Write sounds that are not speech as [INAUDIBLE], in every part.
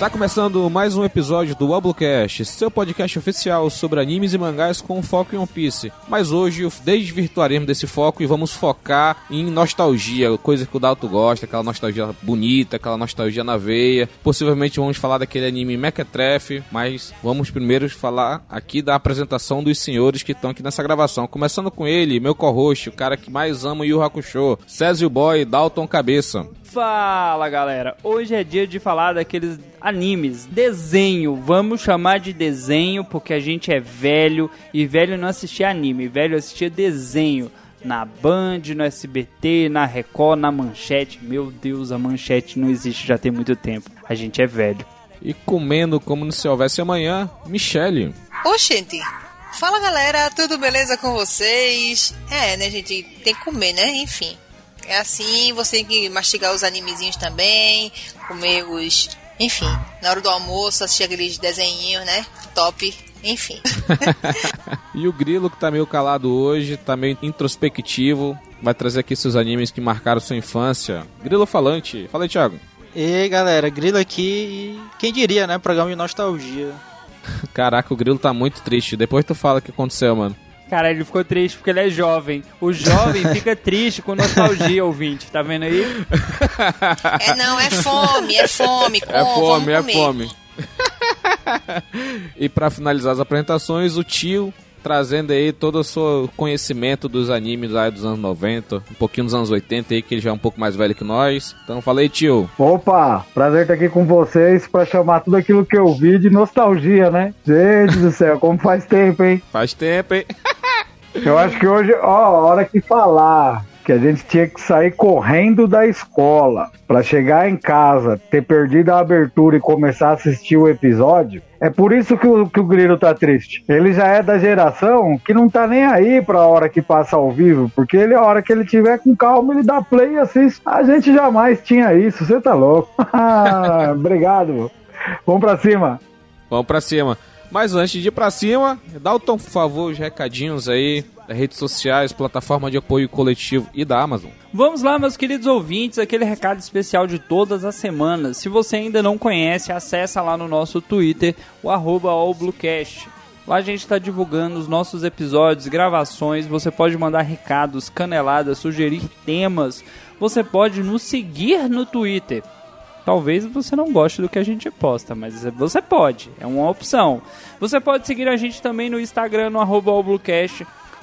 Está começando mais um episódio do Wobblecast, seu podcast oficial sobre animes e mangás com foco em One Piece. Mas hoje desvirtuaremos desse foco e vamos focar em nostalgia, coisa que o Dalto gosta, aquela nostalgia bonita, aquela nostalgia na veia. Possivelmente vamos falar daquele anime Mequetrefe, mas vamos primeiro falar aqui da apresentação dos senhores que estão aqui nessa gravação. Começando com ele, meu co-host, o cara que mais ama o Yu Hakusho, Césio Boy, Dalton Cabeça. Fala galera, hoje é dia de falar daqueles animes, desenho, vamos chamar de desenho porque a gente é velho e velho não assistia anime, velho assistia desenho na Band, no SBT, na Record, na Manchete. Meu Deus, a Manchete não existe já tem muito tempo. A gente é velho. E comendo como se houvesse amanhã, Michele. Ô, gente. Fala galera, tudo beleza com vocês? É, né, gente? Tem que comer, né? Enfim. É assim, você tem que mastigar os animezinhos também, comer os. Enfim, na hora do almoço, assistir aqueles desenhinhos, né? Top. Enfim. [LAUGHS] e o Grilo, que tá meio calado hoje, tá meio introspectivo, vai trazer aqui seus animes que marcaram sua infância. Grilo Falante. Fala aí, Thiago. E aí, galera, Grilo aqui e quem diria, né? Programa de nostalgia. [LAUGHS] Caraca, o Grilo tá muito triste. Depois tu fala o que aconteceu, mano. Cara, ele ficou triste porque ele é jovem. O jovem [LAUGHS] fica triste com nostalgia, ouvinte. Tá vendo aí? É não, é fome, é fome. Com, é fome, é fome. [LAUGHS] e para finalizar as apresentações, o tio trazendo aí todo o seu conhecimento dos animes lá dos anos 90, um pouquinho dos anos 80 aí, que ele já é um pouco mais velho que nós. Então falei, tio. Opa, prazer estar aqui com vocês para chamar tudo aquilo que eu vi de nostalgia, né? Gente do céu, como faz tempo, hein? Faz tempo, hein? [LAUGHS] Eu acho que hoje, ó, a hora que falar que a gente tinha que sair correndo da escola para chegar em casa, ter perdido a abertura e começar a assistir o episódio. É por isso que o, que o Grilo tá triste. Ele já é da geração que não tá nem aí pra hora que passa ao vivo, porque ele, a hora que ele tiver com calma, ele dá play e assiste. A gente jamais tinha isso, você tá louco. [LAUGHS] Obrigado. Vamos pra cima. Vamos pra cima. Mas antes de ir pra cima, tom, por favor, os recadinhos aí das redes sociais, plataforma de apoio coletivo e da Amazon. Vamos lá, meus queridos ouvintes, aquele recado especial de todas as semanas. Se você ainda não conhece, acessa lá no nosso Twitter, o arroba allbluecast. Lá a gente está divulgando os nossos episódios, gravações. Você pode mandar recados, caneladas, sugerir temas. Você pode nos seguir no Twitter. Talvez você não goste do que a gente posta, mas você pode, é uma opção. Você pode seguir a gente também no Instagram, no arroba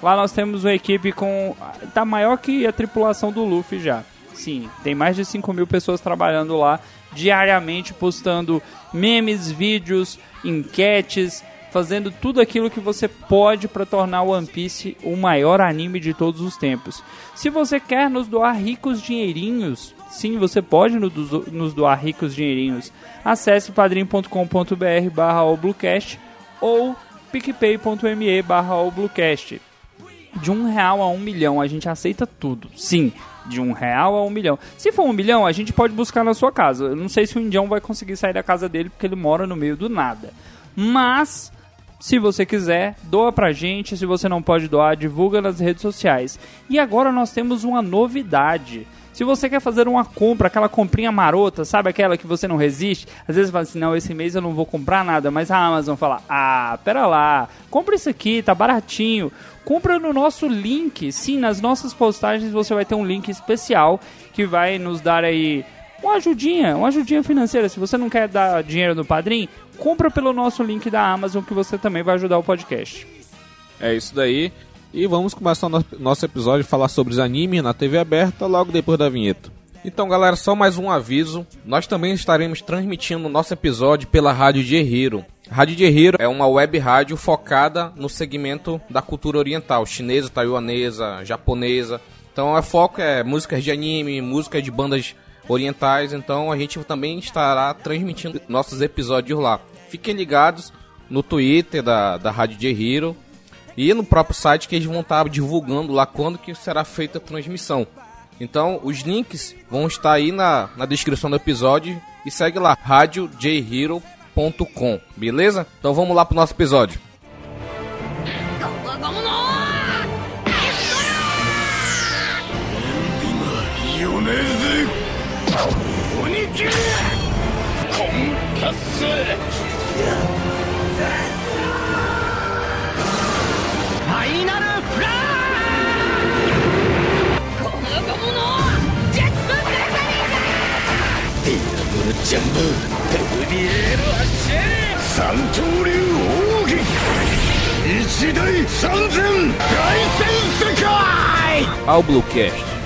Lá nós temos uma equipe com. tá maior que a tripulação do Luffy já. Sim, tem mais de 5 mil pessoas trabalhando lá diariamente, postando memes, vídeos, enquetes, fazendo tudo aquilo que você pode para tornar One Piece o maior anime de todos os tempos. Se você quer nos doar ricos dinheirinhos, Sim, você pode nos doar ricos dinheirinhos. Acesse padrim.com.br barra ou picpay.me barra De um real a um milhão, a gente aceita tudo. Sim, de um real a um milhão. Se for um milhão, a gente pode buscar na sua casa. Eu não sei se o indião vai conseguir sair da casa dele porque ele mora no meio do nada. Mas se você quiser, doa pra gente. Se você não pode doar, divulga nas redes sociais. E agora nós temos uma novidade. Se você quer fazer uma compra, aquela comprinha marota, sabe aquela que você não resiste? Às vezes você fala assim, não, esse mês eu não vou comprar nada, mas a Amazon fala, ah, pera lá, compra isso aqui, tá baratinho. Compra no nosso link. Sim, nas nossas postagens você vai ter um link especial que vai nos dar aí uma ajudinha, uma ajudinha financeira. Se você não quer dar dinheiro no padrinho, compra pelo nosso link da Amazon que você também vai ajudar o podcast. É isso daí. E vamos começar o nosso episódio falar sobre os animes na TV aberta logo depois da vinheta. Então, galera, só mais um aviso. Nós também estaremos transmitindo o nosso episódio pela Rádio de Hero. Rádio de Hero é uma web rádio focada no segmento da cultura oriental, chinesa, taiwanesa, japonesa. Então, o foco é músicas de anime, músicas de bandas orientais. Então, a gente também estará transmitindo nossos episódios lá. Fiquem ligados no Twitter da, da Rádio de Hero e no próprio site que eles vão estar divulgando lá quando que será feita a transmissão. Então, os links vão estar aí na, na descrição do episódio e segue lá, radiojhero.com, beleza? Então vamos lá pro nosso episódio. キューコンパスファイナルフラーこの子者ジェットブラザリーだディアブルジャンボルビエールアッシェ三刀流奥義一大三千大戦世界。アウブロキャス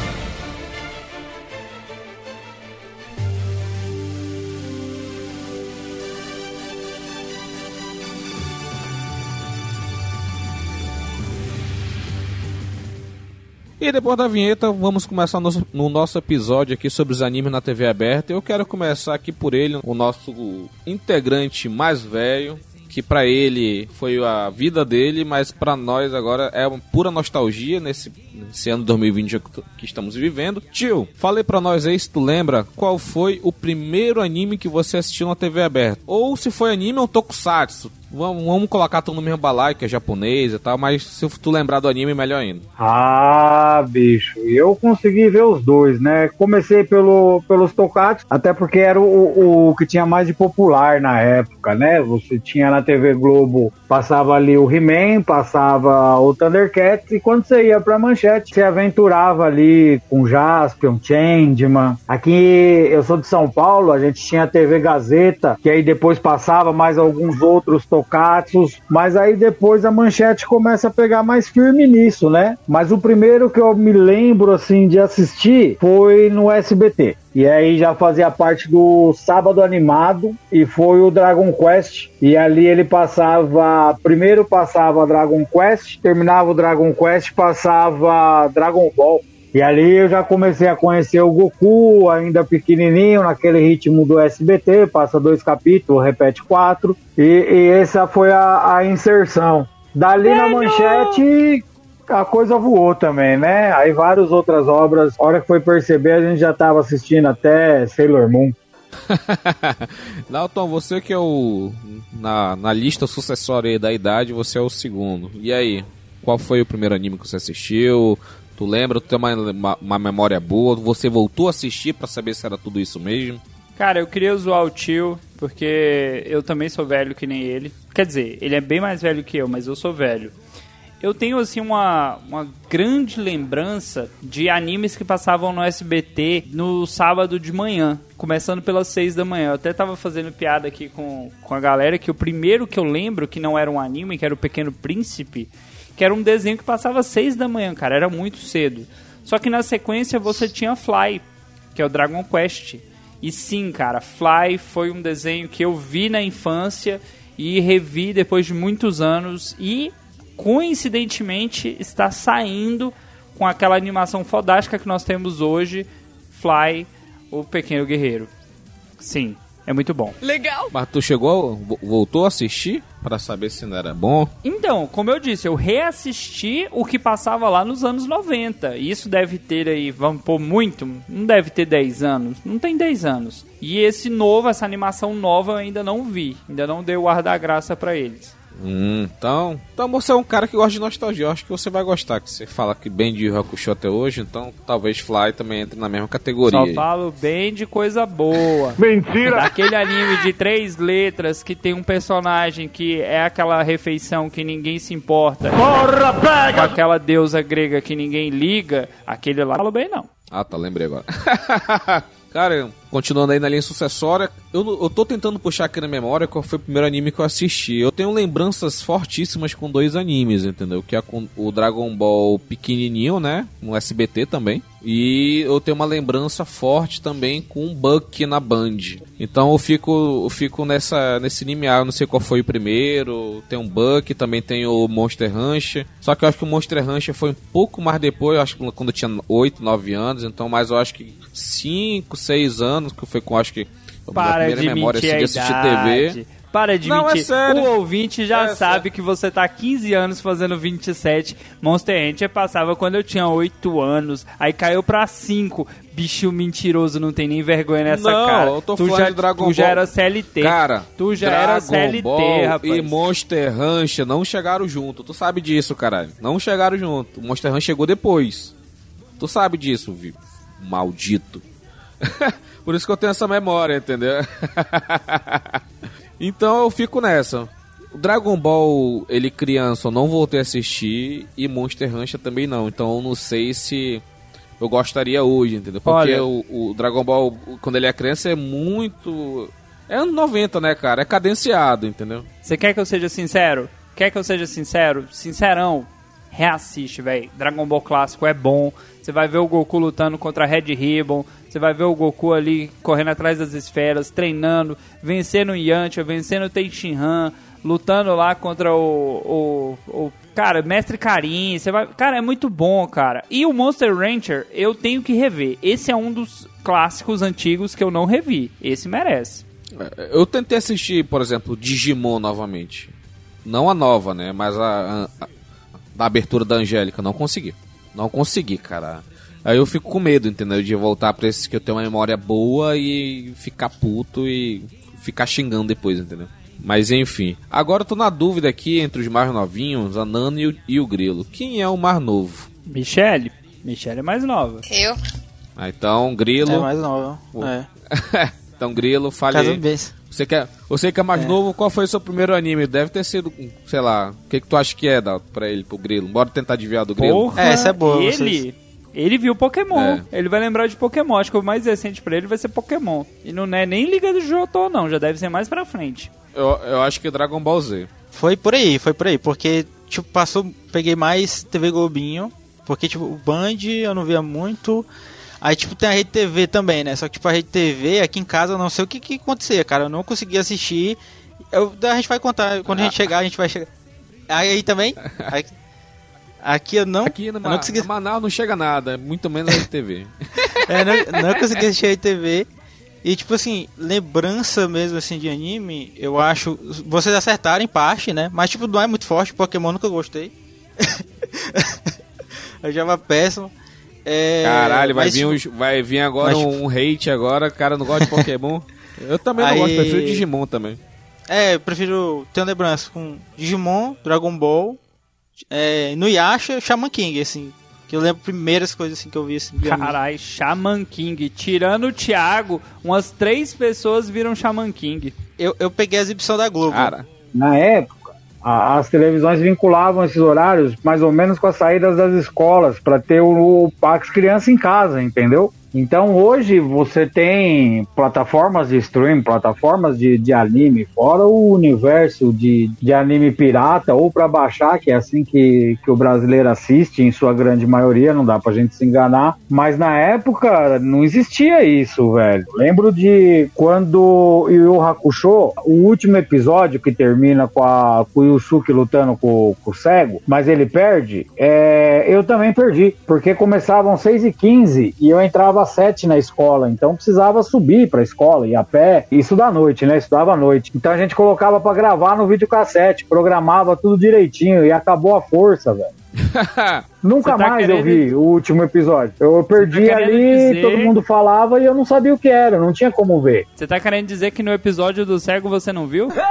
E depois da vinheta, vamos começar no, no nosso episódio aqui sobre os animes na TV aberta. Eu quero começar aqui por ele, o nosso integrante mais velho, que pra ele foi a vida dele, mas pra nós agora é uma pura nostalgia nesse, nesse ano 2020 que- estamos vivendo. Tio, falei pra nós aí se tu lembra qual foi o primeiro anime que você assistiu na TV aberta. Ou se foi anime ou tokusatsu. Vamos, vamos colocar tudo no mesmo balaio, que é japonês e tal, mas se tu lembrar do anime, melhor ainda. Ah, bicho, eu consegui ver os dois, né? Comecei pelo, pelos Tokusatsu, até porque era o, o, que tinha mais de popular na época, né? Você tinha na TV Globo, passava ali o He-Man, passava o Thundercats, e quando você ia pra manchete, você aventurava ali com Jaspion, Changeman. Aqui, eu sou de São Paulo, a gente tinha a TV Gazeta, que aí depois passava mais alguns outros Tokatsus, mas aí depois a manchete começa a pegar mais firme nisso, né? Mas o primeiro que eu me lembro assim de assistir foi no SBT. E aí já fazia parte do Sábado Animado e foi o Dragon Quest. E ali ele passava, primeiro passava Dragon Quest, terminava o Dragon Quest, passava Dragon Ball. E ali eu já comecei a conhecer o Goku, ainda pequenininho, naquele ritmo do SBT, passa dois capítulos, repete quatro. E, e essa foi a, a inserção. Dali na manchete, a coisa voou também, né? Aí várias outras obras, a hora que foi perceber, a gente já tava assistindo até Sailor Moon. [LAUGHS] Dalton, você que é o. Na, na lista sucessória da idade, você é o segundo. E aí? Qual foi o primeiro anime que você assistiu? Tu lembra? Tu tem uma, uma, memória boa? Você voltou a assistir pra saber se era tudo isso mesmo? Cara, eu queria zoar o tio, porque eu também sou velho que nem ele. Quer dizer, ele é bem mais velho que eu, mas eu sou velho. Eu tenho, assim, uma, uma grande lembrança de animes que passavam no SBT no sábado de manhã, começando pelas seis da manhã. Eu até tava fazendo piada aqui com, com a galera que o primeiro que eu lembro que não era um anime, que era o Pequeno Príncipe, que era um desenho que passava às seis da manhã, cara, era muito cedo. Só que na sequência você tinha Fly, que é o Dragon Quest. E sim, cara, Fly foi um desenho que eu vi na infância e revi depois de muitos anos e coincidentemente está saindo com aquela animação fodástica que nós temos hoje, Fly, o Pequeno Guerreiro. Sim, é muito bom. Mas tu chegou, vo- voltou a assistir pra saber se não era bom? Então, como eu disse, eu reassisti o que passava lá nos anos 90. E Isso deve ter aí, vamos pôr muito, não deve ter 10 anos. Não tem 10 anos. E esse novo, essa animação nova eu ainda não vi. Ainda não dei o ar da graça pra eles. Hum, então, então você é um cara que gosta de nostalgia. Eu acho que você vai gostar, que você fala que bem de Hakusho até hoje, então talvez Fly também entre na mesma categoria. Só aí. falo bem de coisa boa. [LAUGHS] Mentira! Daquele anime de três letras que tem um personagem que é aquela refeição que ninguém se importa. Porra, Com pega! aquela deusa grega que ninguém liga. Aquele lá, falo bem não. Ah, tá, lembrei agora. [LAUGHS] Cara, continuando aí na linha sucessória, eu, eu tô tentando puxar aqui na memória qual foi o primeiro anime que eu assisti. Eu tenho lembranças fortíssimas com dois animes, entendeu? Que é com o Dragon Ball pequenininho, né? No SBT também. E eu tenho uma lembrança forte também com o Buck na Band. Então eu fico, eu fico nessa, nesse limiar. Eu não sei qual foi o primeiro. Tem um Buck, também tem o Monster Rancher. Só que eu acho que o Monster Rancher foi um pouco mais depois. Eu acho que quando eu tinha 8, 9 anos. Então, mas eu acho que 5, 6 anos. Que foi com, acho que. a minha Para primeira de memória assim, de assistir idade. TV. Para de Não, é mentir. sério. O ouvinte já É sabe sério. que você tá há 15 anos fazendo 27. Monster Hunter passava quando eu tinha 8 anos. Aí caiu pra 5. Bicho mentiroso, não tem nem vergonha nessa Não, cara. eu tô tu falando já, de Dragon tu já Ball. era CLT. Cara, tu já Dragon era CLT, Ball rapaz. e Monster Rancher não chegaram junto. Tu sabe disso, caralho. Não chegaram junto. O Monster Rancher chegou depois. Tu sabe disso, viu? Maldito. [LAUGHS] Por isso que eu tenho essa memória, entendeu? [LAUGHS] Então eu fico nessa. Dragon Ball, ele criança, eu não voltei a assistir. E Monster Hunter também não. Então eu não sei se eu gostaria hoje, entendeu? Porque Olha. o, o Dragon Ball, quando ele é criança, é muito. É anos 90, né, cara? É cadenciado, entendeu? Você quer que eu seja sincero? Quer que eu seja sincero? Sincerão, reassiste, velho. Dragon Ball clássico é bom. Você vai ver o Goku lutando contra Red Ribbon. Você vai ver o Goku ali correndo atrás das esferas, treinando, vencendo o Yantia, vencendo o Tenshinhan, lutando lá contra o, o, o cara, Mestre Karin. Você vai, cara, é muito bom, cara. E o Monster Rancher eu tenho que rever. Esse é um dos clássicos antigos que eu não revi. Esse merece. É, Eu tentei assistir, por exemplo, Digimon novamente. Não a nova, né? Mas a, a, a- da abertura da Angélica. Não consegui. Não consegui, cara. Aí eu fico com medo, entendeu? De voltar pra esses que eu tenho uma memória boa e ficar puto e ficar xingando depois, entendeu? Mas enfim. Agora eu tô na dúvida aqui entre os mais novinhos, a Nana e o, e o Grilo. Quem é o mais novo? Michelle? Michelle é mais nova. Eu? Ah, então, Grilo. É mais nova. É. [LAUGHS] então, Grilo, fale aí. Você que é, você que é mais novo, qual foi o seu primeiro anime? Deve ter sido, sei lá, o que, que tu acha que é, Dalton, pra ele, pro Grilo? Bora tentar adivinhar do Grilo. Porra, É, essa é boa, Ele, vocês- ele viu Pokémon. É. Ele vai lembrar de Pokémon. Acho que o mais recente pra ele vai ser Pokémon. E não é nem Liga do Jotô, não. Já deve ser mais pra frente. Eu, eu acho que é Dragon Ball Z. Foi por aí, foi por aí. Porque, tipo, passou. Peguei mais TV Globinho. Porque, tipo, o Band eu não via muito. Aí, tipo, tem a Rede TV também, né? Só que, tipo, a Rede TV, aqui em casa, eu não sei o que, que acontecia, cara. Eu não conseguia assistir. Eu, a gente vai contar. Quando a gente chegar, a gente vai chegar. Aí também? [LAUGHS] Aí- aqui eu não. Aqui no eu não consegui, Manaus não chega nada, muito menos na TV. [LAUGHS] é, não, não consegui assistir a Rede TV. E, tipo assim, lembrança mesmo, assim, de anime, eu acho... Vocês acertaram em parte, né? Mas, tipo, não é muito forte. Pokémon nunca gostei. [LAUGHS] eu já péssimo. É, Caralho, vai mas, vir, uns- vai vir agora mas, um hate agora, o cara não gosta de Pokémon. [LAUGHS] Eu também não Aí- gosto, prefiro Digimon também. É, eu prefiro ter uma lembrança com Digimon, Dragon Ball, é, Nuyasha e Shaman King, assim. Que eu lembro primeiras coisas assim que eu vi assim. Carai, Shaman King. Tirando o Thiago, umas três pessoas viram Shaman King. Eu, eu peguei a exibição da Globo. Cara, Na época, a- as televisões vinculavam esses horários mais ou menos com as saídas das escolas, para ter o, o Pax Criança em casa, entendeu? Então hoje você tem plataformas de stream, plataformas de, de anime, fora o universo de, de anime pirata ou para baixar, que é assim que, que o brasileiro assiste, em sua grande maioria, não dá pra gente se enganar. Mas na época não existia isso, velho. Lembro de quando Yu Hakusho, o último episódio que termina com, a, com o Yusuke lutando com, com o cego, mas ele perde, é, eu também perdi, porque começavam 6 e 15 e eu entrava às 7 na escola, então precisava subir pra escola, ir a pé, isso da noite, né? Estudava à noite. Então a gente colocava pra gravar no videocassete, programava tudo direitinho e acabou a força, velho. [LAUGHS] Nunca tá mais eu querendo- vi o último episódio. Eu perdi querendo ali, dizer- todo mundo falava e eu não sabia o que era, não tinha como ver. Você tá querendo dizer que no episódio do cego você não viu? [LAUGHS]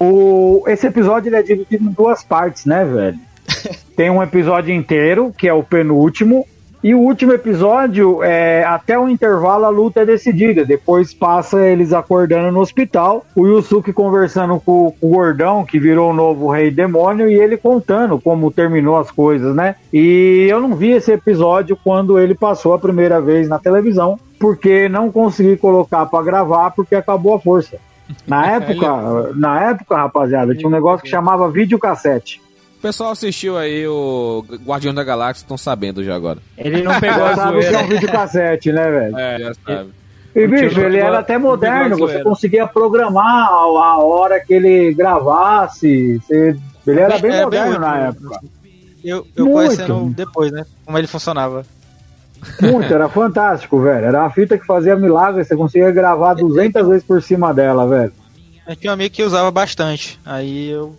O, esse episódio é dividido em duas partes, né, velho? [LAUGHS] Tem um episódio inteiro, que é o penúltimo, e o último episódio, é, até o intervalo, a luta é decidida. Depois passa eles acordando no hospital, o Yusuke conversando com, com o Gordão, que virou o novo rei demônio, e ele contando como terminou as coisas, né? E eu não vi esse episódio quando ele passou a primeira vez na televisão, porque não consegui colocar pra gravar, porque acabou a força. Na [LAUGHS] época, na época, rapaziada, tinha um negócio que chamava videocassete. O pessoal assistiu aí o Guardião da Galáxia, estão sabendo já agora. Ele não pegou a [LAUGHS] sabe o que é um videocassete, né, velho? É, já sabe. E, bicho, ele era até moderno, a você conseguia programar a, a hora que ele gravasse. você- ele era bem É, bem moderno útil, na época. Eu, eu Muito. conhecendo depois, né? Como ele funcionava. Muito, era [LAUGHS] fantástico, velho. Era uma fita que fazia milagre, você conseguia gravar 200 vezes por cima dela, velho. Eu tinha um amigo que usava bastante. Aí eu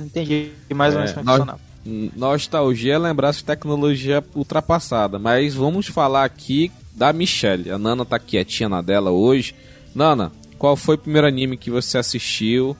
entendi mais ou menos É, como funcionava. Nostalgia é lembrar essa tecnologia ultrapassada. Mas vamos falar aqui da Michelle. A Nana tá quietinha na dela hoje. Nana, qual foi o primeiro anime que você assistiu?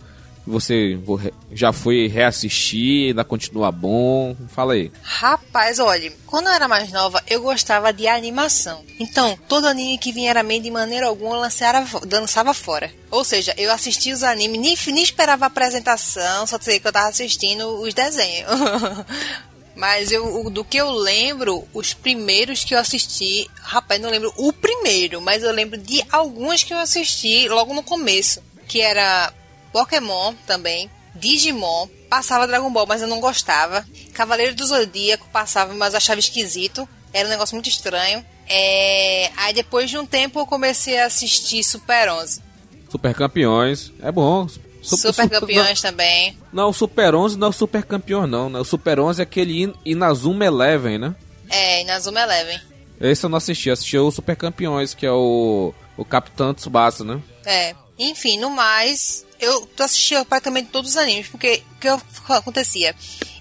Você vo- já foi reassistir, ainda continua bom? Fala aí. Rapaz, olha, quando eu era mais nova, eu gostava de animação. Então, todo anime que vinha era meio de maneira alguma lançava, dançava fora. Ou seja, eu assistia os animes, nem, nem esperava a apresentação, só sei que eu tava assistindo os desenhos. [LAUGHS] Mas eu, do que eu lembro, os primeiros que eu assisti, rapaz, não lembro o primeiro, mas eu lembro de alguns que eu assisti logo no começo, que era Pokémon também, Digimon, passava Dragon Ball, mas eu não gostava. Cavaleiro do Zodíaco passava, mas eu achava esquisito. Era um negócio muito estranho. É, Aí depois de um tempo eu comecei a assistir Super 11. Super Campeões, é bom. Su- Super su- Campeões também. Não, não, o Super 11 não é o Super Campeão, não. Né? O Super 11 é aquele In- Inazuma Eleven, né? É, Inazuma Eleven. Esse eu não assisti, assisti o Super Campeões, que é o, o Capitão Tsubasa, né? É. Enfim, no mais, eu tô assistindo praticamente todos os animes, porque o que acontecia?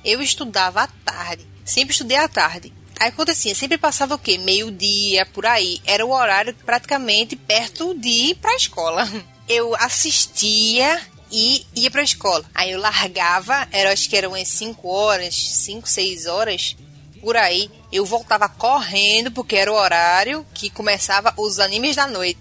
Eu estudava à tarde. Sempre estudei à tarde. Aí acontecia, sempre passava o quê? Meio-dia, por aí. Era o horário praticamente perto de ir pra escola. [LAUGHS] Eu assistia e ia pra escola. Aí eu largava, era, acho que eram umas 5 horas, 5, 6 horas, por aí. Eu voltava correndo, porque era o horário que começava os animes da noite.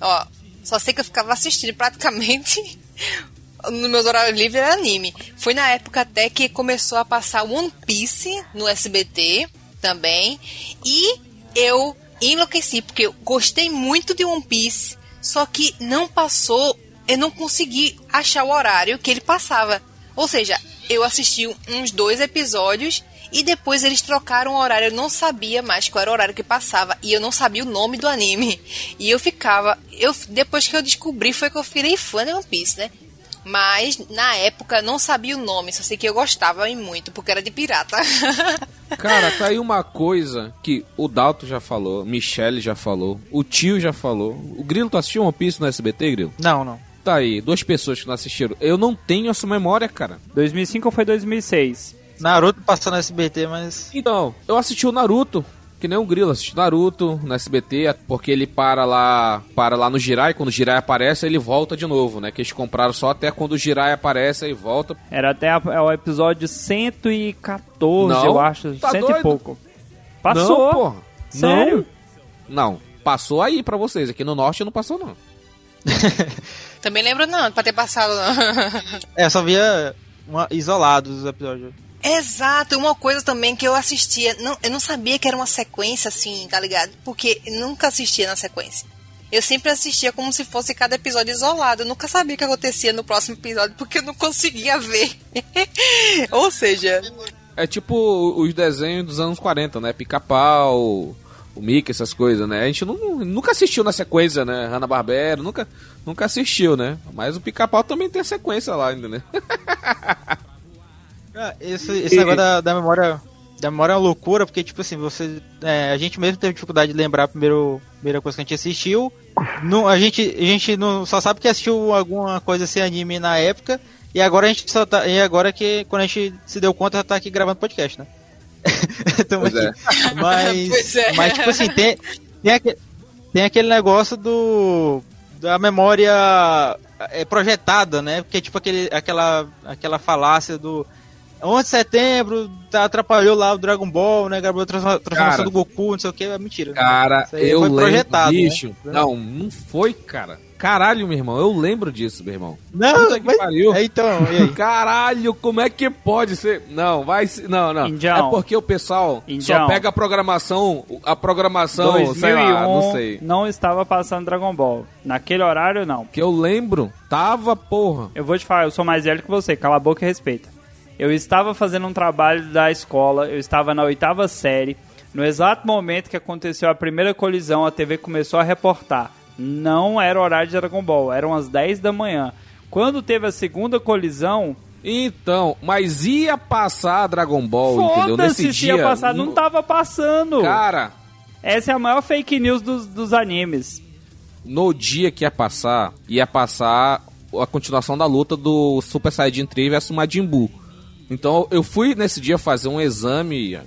Ó, só sei que eu ficava assistindo praticamente [LAUGHS] nos meus horários livres era anime. Foi na época até que começou a passar One Piece no SBT também. E eu enlouqueci, porque eu gostei muito de One Piece, só que não passou, eu não consegui achar o horário que ele passava. Ou seja, eu assisti uns dois episódios e depois eles trocaram o horário. Eu não sabia mais qual era o horário que passava e eu não sabia o nome do anime. E eu ficava, eu depois que eu descobri foi que eu virei fã de One Piece, né? Mas na época eu não sabia o nome, só sei que eu gostava e muito, porque era de pirata. [LAUGHS] Cara, tá aí uma coisa que o Dalton já falou, Michelle já falou, o tio já falou. O Grilo, tu assistiu One Piece no SBT, Grilo? Não, não. Tá aí, duas pessoas que não assistiram. Eu não tenho essa memória, cara. 2005 ou foi 2006? Naruto passou no SBT, mas. Então, eu assisti o Naruto, que nem o Grilo, assisti Naruto no SBT, porque ele para lá, para lá no Jirai, quando o Jirai aparece, ele volta de novo, né? Que eles compraram só até quando o Jirai aparece e volta. Era até a- é o episódio 114, Não, eu acho. tá cento doido? e pouco. Passou. Não, porra. Sério? Não. Não, passou aí pra vocês. Aqui no norte não passou, não. [LAUGHS] Também lembro não, pra ter passado não. É, só via uma, isolados os episódios. Exato, uma coisa também que eu assistia, não, eu não sabia que era uma sequência assim, tá ligado? Porque nunca assistia na sequência. Eu sempre assistia como se fosse cada episódio isolado. Eu nunca sabia o que acontecia no próximo episódio, porque eu não conseguia ver. [LAUGHS] Ou seja, É tipo os desenhos dos anos 40, né? Pica-pau, o Mickey, essas coisas, né? A gente não- nunca assistiu na sequência, né? Hanna-Barbera, nunca, nunca assistiu, né? Mas o Pica-pau também tem a sequência lá ainda, [LAUGHS] né? Ah, esse, esse negócio da, da memória. Da memória é uma loucura, porque, tipo assim, você. é, a gente mesmo teve dificuldade de lembrar a primeiro, primeira coisa que a gente assistiu. Não, a gente, a gente não, só sabe que assistiu alguma coisa assim anime na época. E agora a gente só tá. E agora que quando a gente se deu conta, já tá aqui gravando podcast, né? [LAUGHS] Pois é. Mas. Pois é. Mas, tipo assim, tem, tem, aque- tem aquele negócio do. Da memória é, projetada, né? Porque, tipo, aquele, aquela, aquela falácia do. 11 de setembro tá, atrapalhou lá o Dragon Ball, né? Gravou a transforma- transformação Cara. do Goku, não sei o que, é mentira. Cara, Isso aí eu foi lembro, projetado, né? bicho. Não, não foi, cara. Caralho, meu irmão, eu lembro disso, meu irmão. Não, Puta que mas- pariu. é, então, e aí? [LAUGHS] Caralho, como é que pode ser? Não, vai ser. Não, não. Indião. É porque o pessoal Indião. só pega a programação. A programação, sei 2001 lá, não sei. não estava passando Dragon Ball. Naquele horário, não. Que eu lembro, tava, porra. Eu vou te falar, eu sou mais velho que você, cala a boca e respeita. Eu estava fazendo um trabalho da escola, eu estava na oitava série. No exato momento que aconteceu a primeira colisão, a TV começou a reportar. Não era horário de Dragon Ball, eram as 10 da manhã. Quando teve a segunda colisão, Então, mas ia passar Dragon Ball, entendeu? Nesse se dia. ia passar, não tava passando. Cara, Essa é a maior fake news dos, dos animes. no dia que ia passar, ia passar a continuação da luta do Super Saiyajin 3 versus Majin Buu. Então eu fui nesse dia fazer um exame,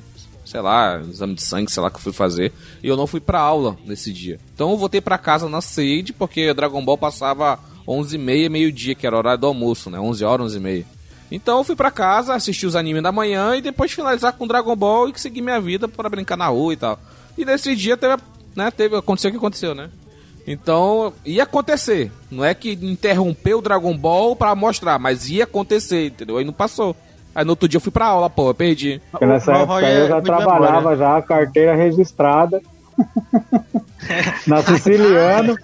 sei lá, exame de sangue, sei lá que eu fui fazer, e eu não fui pra aula nesse dia. Então eu voltei pra casa na sede, porque Dragon Ball passava 11h30, meio-dia, que era o horário do almoço, né? 11 horas, 11h30. Então eu fui pra casa, assisti os animes da manhã e depois finalizar com Dragon Ball e seguir minha vida para brincar na rua e tal. E nesse dia teve, né, teve, aconteceu o que aconteceu, né? Então, ia acontecer. Não é que interrompeu o Dragon Ball pra mostrar, mas ia acontecer, entendeu? Aí não passou. Aí no outro dia eu fui pra aula, pô, eu perdi. Porque nessa O época eu já é trabalhava memória. já, carteira registrada. [LAUGHS] na Siciliano.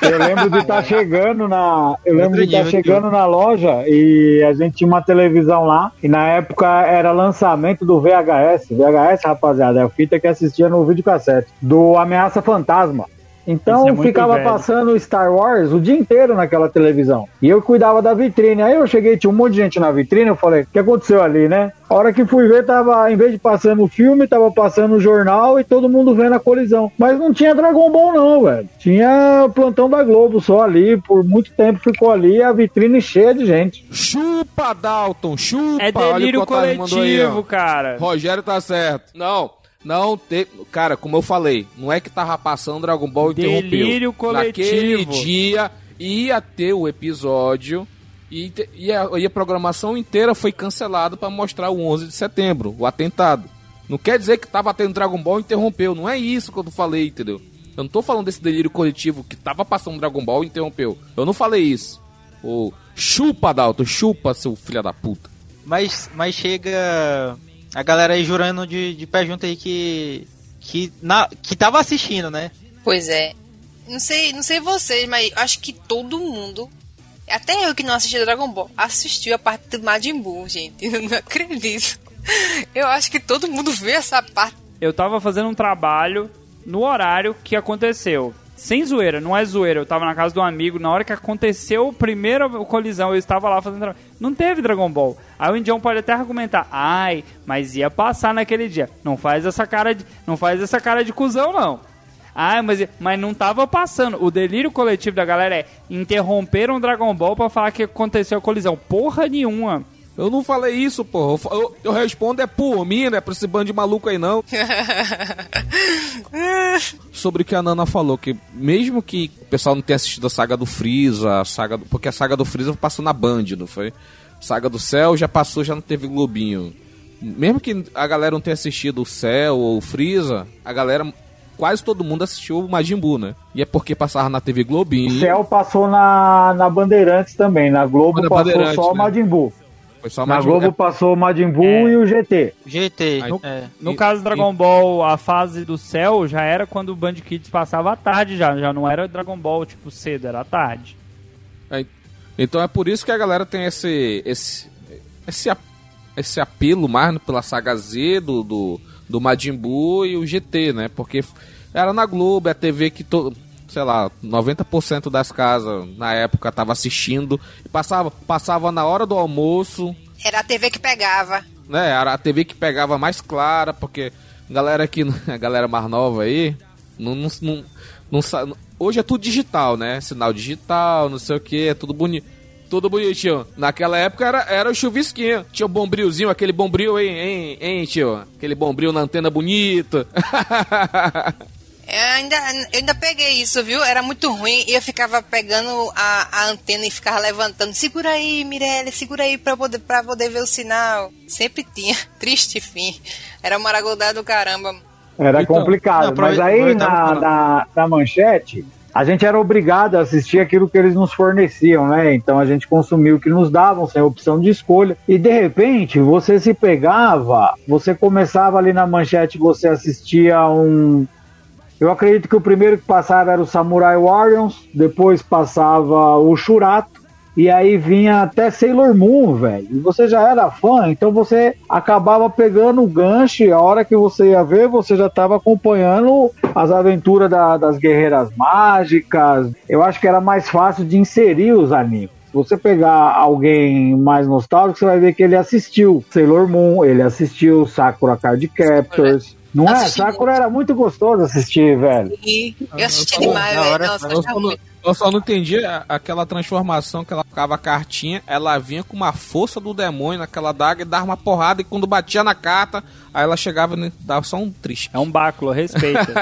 Eu lembro de estar chegando na. Eu lembro de estar nível, chegando na loja e a gente tinha uma televisão lá. E na época era lançamento do VHS. VHS, rapaziada, é a fita que assistia no videocassete. Do Ameaça Fantasma. Então é ficava velho. passando Star Wars o dia inteiro naquela televisão. E eu cuidava da vitrine. Aí eu cheguei, tinha um monte de gente na vitrine. Eu falei, o que aconteceu ali, né? A hora que fui ver, tava, em vez de passando o filme, tava passando o jornal e todo mundo vendo a colisão. Mas não tinha Dragon Ball, não, velho. Tinha plantão da Globo só ali. Por muito tempo ficou ali a vitrine cheia de gente. Chupa, Dalton, chupa. É o delírio o mandou aí, coletivo, cara. Rogério tá certo. Não, não te... Cara, como eu falei, não é que tava passando Dragon Ball e interrompeu. Delírio coletivo. Naquele dia ia ter o episódio e, e, a, e a programação inteira foi cancelada pra mostrar o 11 de setembro, o atentado. Não quer dizer que tava tendo Dragon Ball e interrompeu. Não é isso que eu falei, entendeu? Eu não tô falando desse delírio coletivo que tava passando Dragon Ball e interrompeu. Eu não falei isso. Ô, chupa, Dalton, chupa, seu filho da puta. Mas, mas chega a galera aí jurando de, de pé junto aí que. Que, na, que tava assistindo, né? Pois é. Não sei, não sei vocês, mas acho que todo mundo, até eu que não assisti Dragon Ball, assistiu a parte do Majin Buu, gente. [LAUGHS] Eu não acredito. Eu acho que todo mundo vê essa parte. Eu tava fazendo um trabalho no horário que aconteceu. Sem zoeira, não é zoeira. Eu tava na casa de um amigo, na hora que aconteceu a primeira colisão, eu estava lá fazendo. Não teve Dragon Ball. Aí o Indião pode até argumentar, ai, mas ia passar naquele dia. Não faz essa cara de, não faz essa cara de cuzão, não. Ah, mas, mas não tava passando. O delírio coletivo da galera é interromperam o Dragon Ball pra falar que aconteceu a colisão. Porra nenhuma. Eu não falei isso, porra. Eu, eu, eu respondo é por mim, né? Pra esse bando de maluco aí, não. [LAUGHS] Sobre o que a Nana falou, que mesmo que o pessoal não tenha assistido a saga do Freeza, a saga do, porque a saga do Freeza passou na Band, não foi? Saga do Céu já passou, já não teve Globinho. Mesmo que a galera não tenha assistido o Céu ou o Freeza, a galera, quase todo mundo assistiu o Majin Buu, né? E é porque passava na TV Globinho. O Céu passou na, na Bandeirantes também. Na Globo Na passou só o né? Majin Buu. Foi só Na Globo é, passou o Majin Buu É. e o GT. GT. Aí- é. No E- caso do Dragon Ball, a fase do céu já era quando o Band Kids passava à tarde já. Já não era Dragon Ball, tipo, cedo, era à tarde. É, Então é por isso que a galera tem esse esse esse, esse apelo mais pela saga Z do, do, do Majin Buu e o GT, né? Porque era na Globo, é a TV que todo, sei lá, 90% das casas na época tava assistindo e passava passava na hora do almoço, Era a TV que pegava. né? Era a TV que pegava mais clara, porque a galera aqui, a [LAUGHS] galera mais nova aí, não, não, não, não hoje é tudo digital, né? Sinal digital, não sei o que, é tudo bonito. Tudo bonitinho. Naquela época era, era o chuvisquinho. Tinha o bombrilzinho, aquele bombril, hein, hein, hein, tio? Aquele bombril na antena bonita. [LAUGHS] Eu ainda, eu ainda peguei isso, viu? Era muito ruim e eu ficava pegando a, a antena e ficava levantando. Segura aí, Mirelle, segura aí pra poder, pra poder ver o sinal. Sempre tinha. [LAUGHS] Triste fim. Era uma maragodá do caramba. Era Então, complicado. não, mas aí na, na, na manchete, a gente era obrigado a assistir aquilo que eles nos forneciam, né? Então a gente consumiu o que nos davam, sem opção de escolha. E de repente, você se pegava, você começava ali na manchete, você assistia um. Eu acredito que o primeiro que passava era o Samurai Warriors, depois passava o Shurato. E aí vinha até Sailor Moon, velho. E você já era fã, então você acabava pegando o gancho. E a hora que você ia ver, você já estava acompanhando as aventuras da- das guerreiras mágicas. Eu acho que era mais fácil de inserir os animes. Se você pegar alguém mais nostálgico, você vai ver que ele assistiu Sailor Moon, ele assistiu Sakura Card Captors. Não é? Sakura era muito gostoso assistir, velho. E eu assisti demais, velho. hora, Nossa, Eu só, não, muito. eu só não entendi a- aquela transformação que ela ficava a cartinha, ela vinha com uma força do demônio naquela daga e dava uma porrada e quando batia na carta, aí ela chegava e dava só um triste. É um báculo, respeita.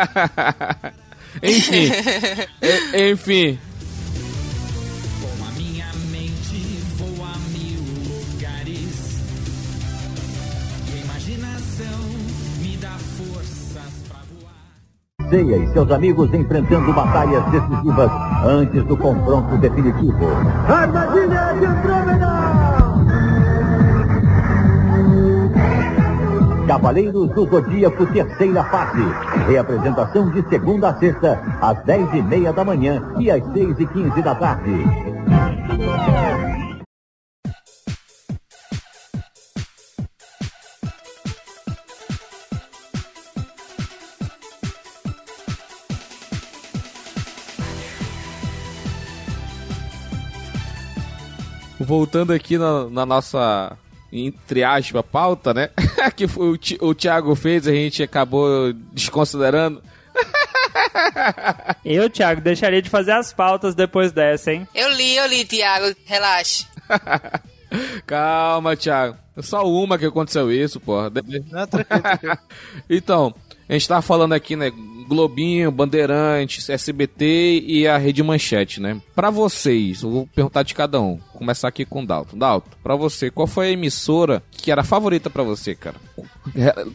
[LAUGHS] enfim. [LAUGHS] Enfim. Ceia e seus amigos enfrentando batalhas decisivas antes do confronto definitivo. Armadilha de Andrômeda! Cavaleiros do Zodíaco, terceira fase. Reapresentação de segunda a sexta, às dez e meia da manhã e às seis e quinze da tarde. Voltando aqui na, na nossa, entre aspas, pauta, né? [LAUGHS] que foi o, o Thiago fez, a gente acabou desconsiderando. [LAUGHS] Eu, Thiago, deixaria de fazer as pautas depois dessa, hein? Eu li, eu li, Thiago. Relaxa. [LAUGHS] Calma, Thiago. É Só uma que aconteceu isso, porra. Não, tranquilo, tranquilo. Então, a gente tava falando aqui, né? Globinho, Bandeirantes, SBT e a Rede Manchete, né? Pra vocês, eu vou perguntar de cada um. Vou começar aqui com o Dalton. Dalton, pra você, qual foi a emissora que era a favorita pra você, cara?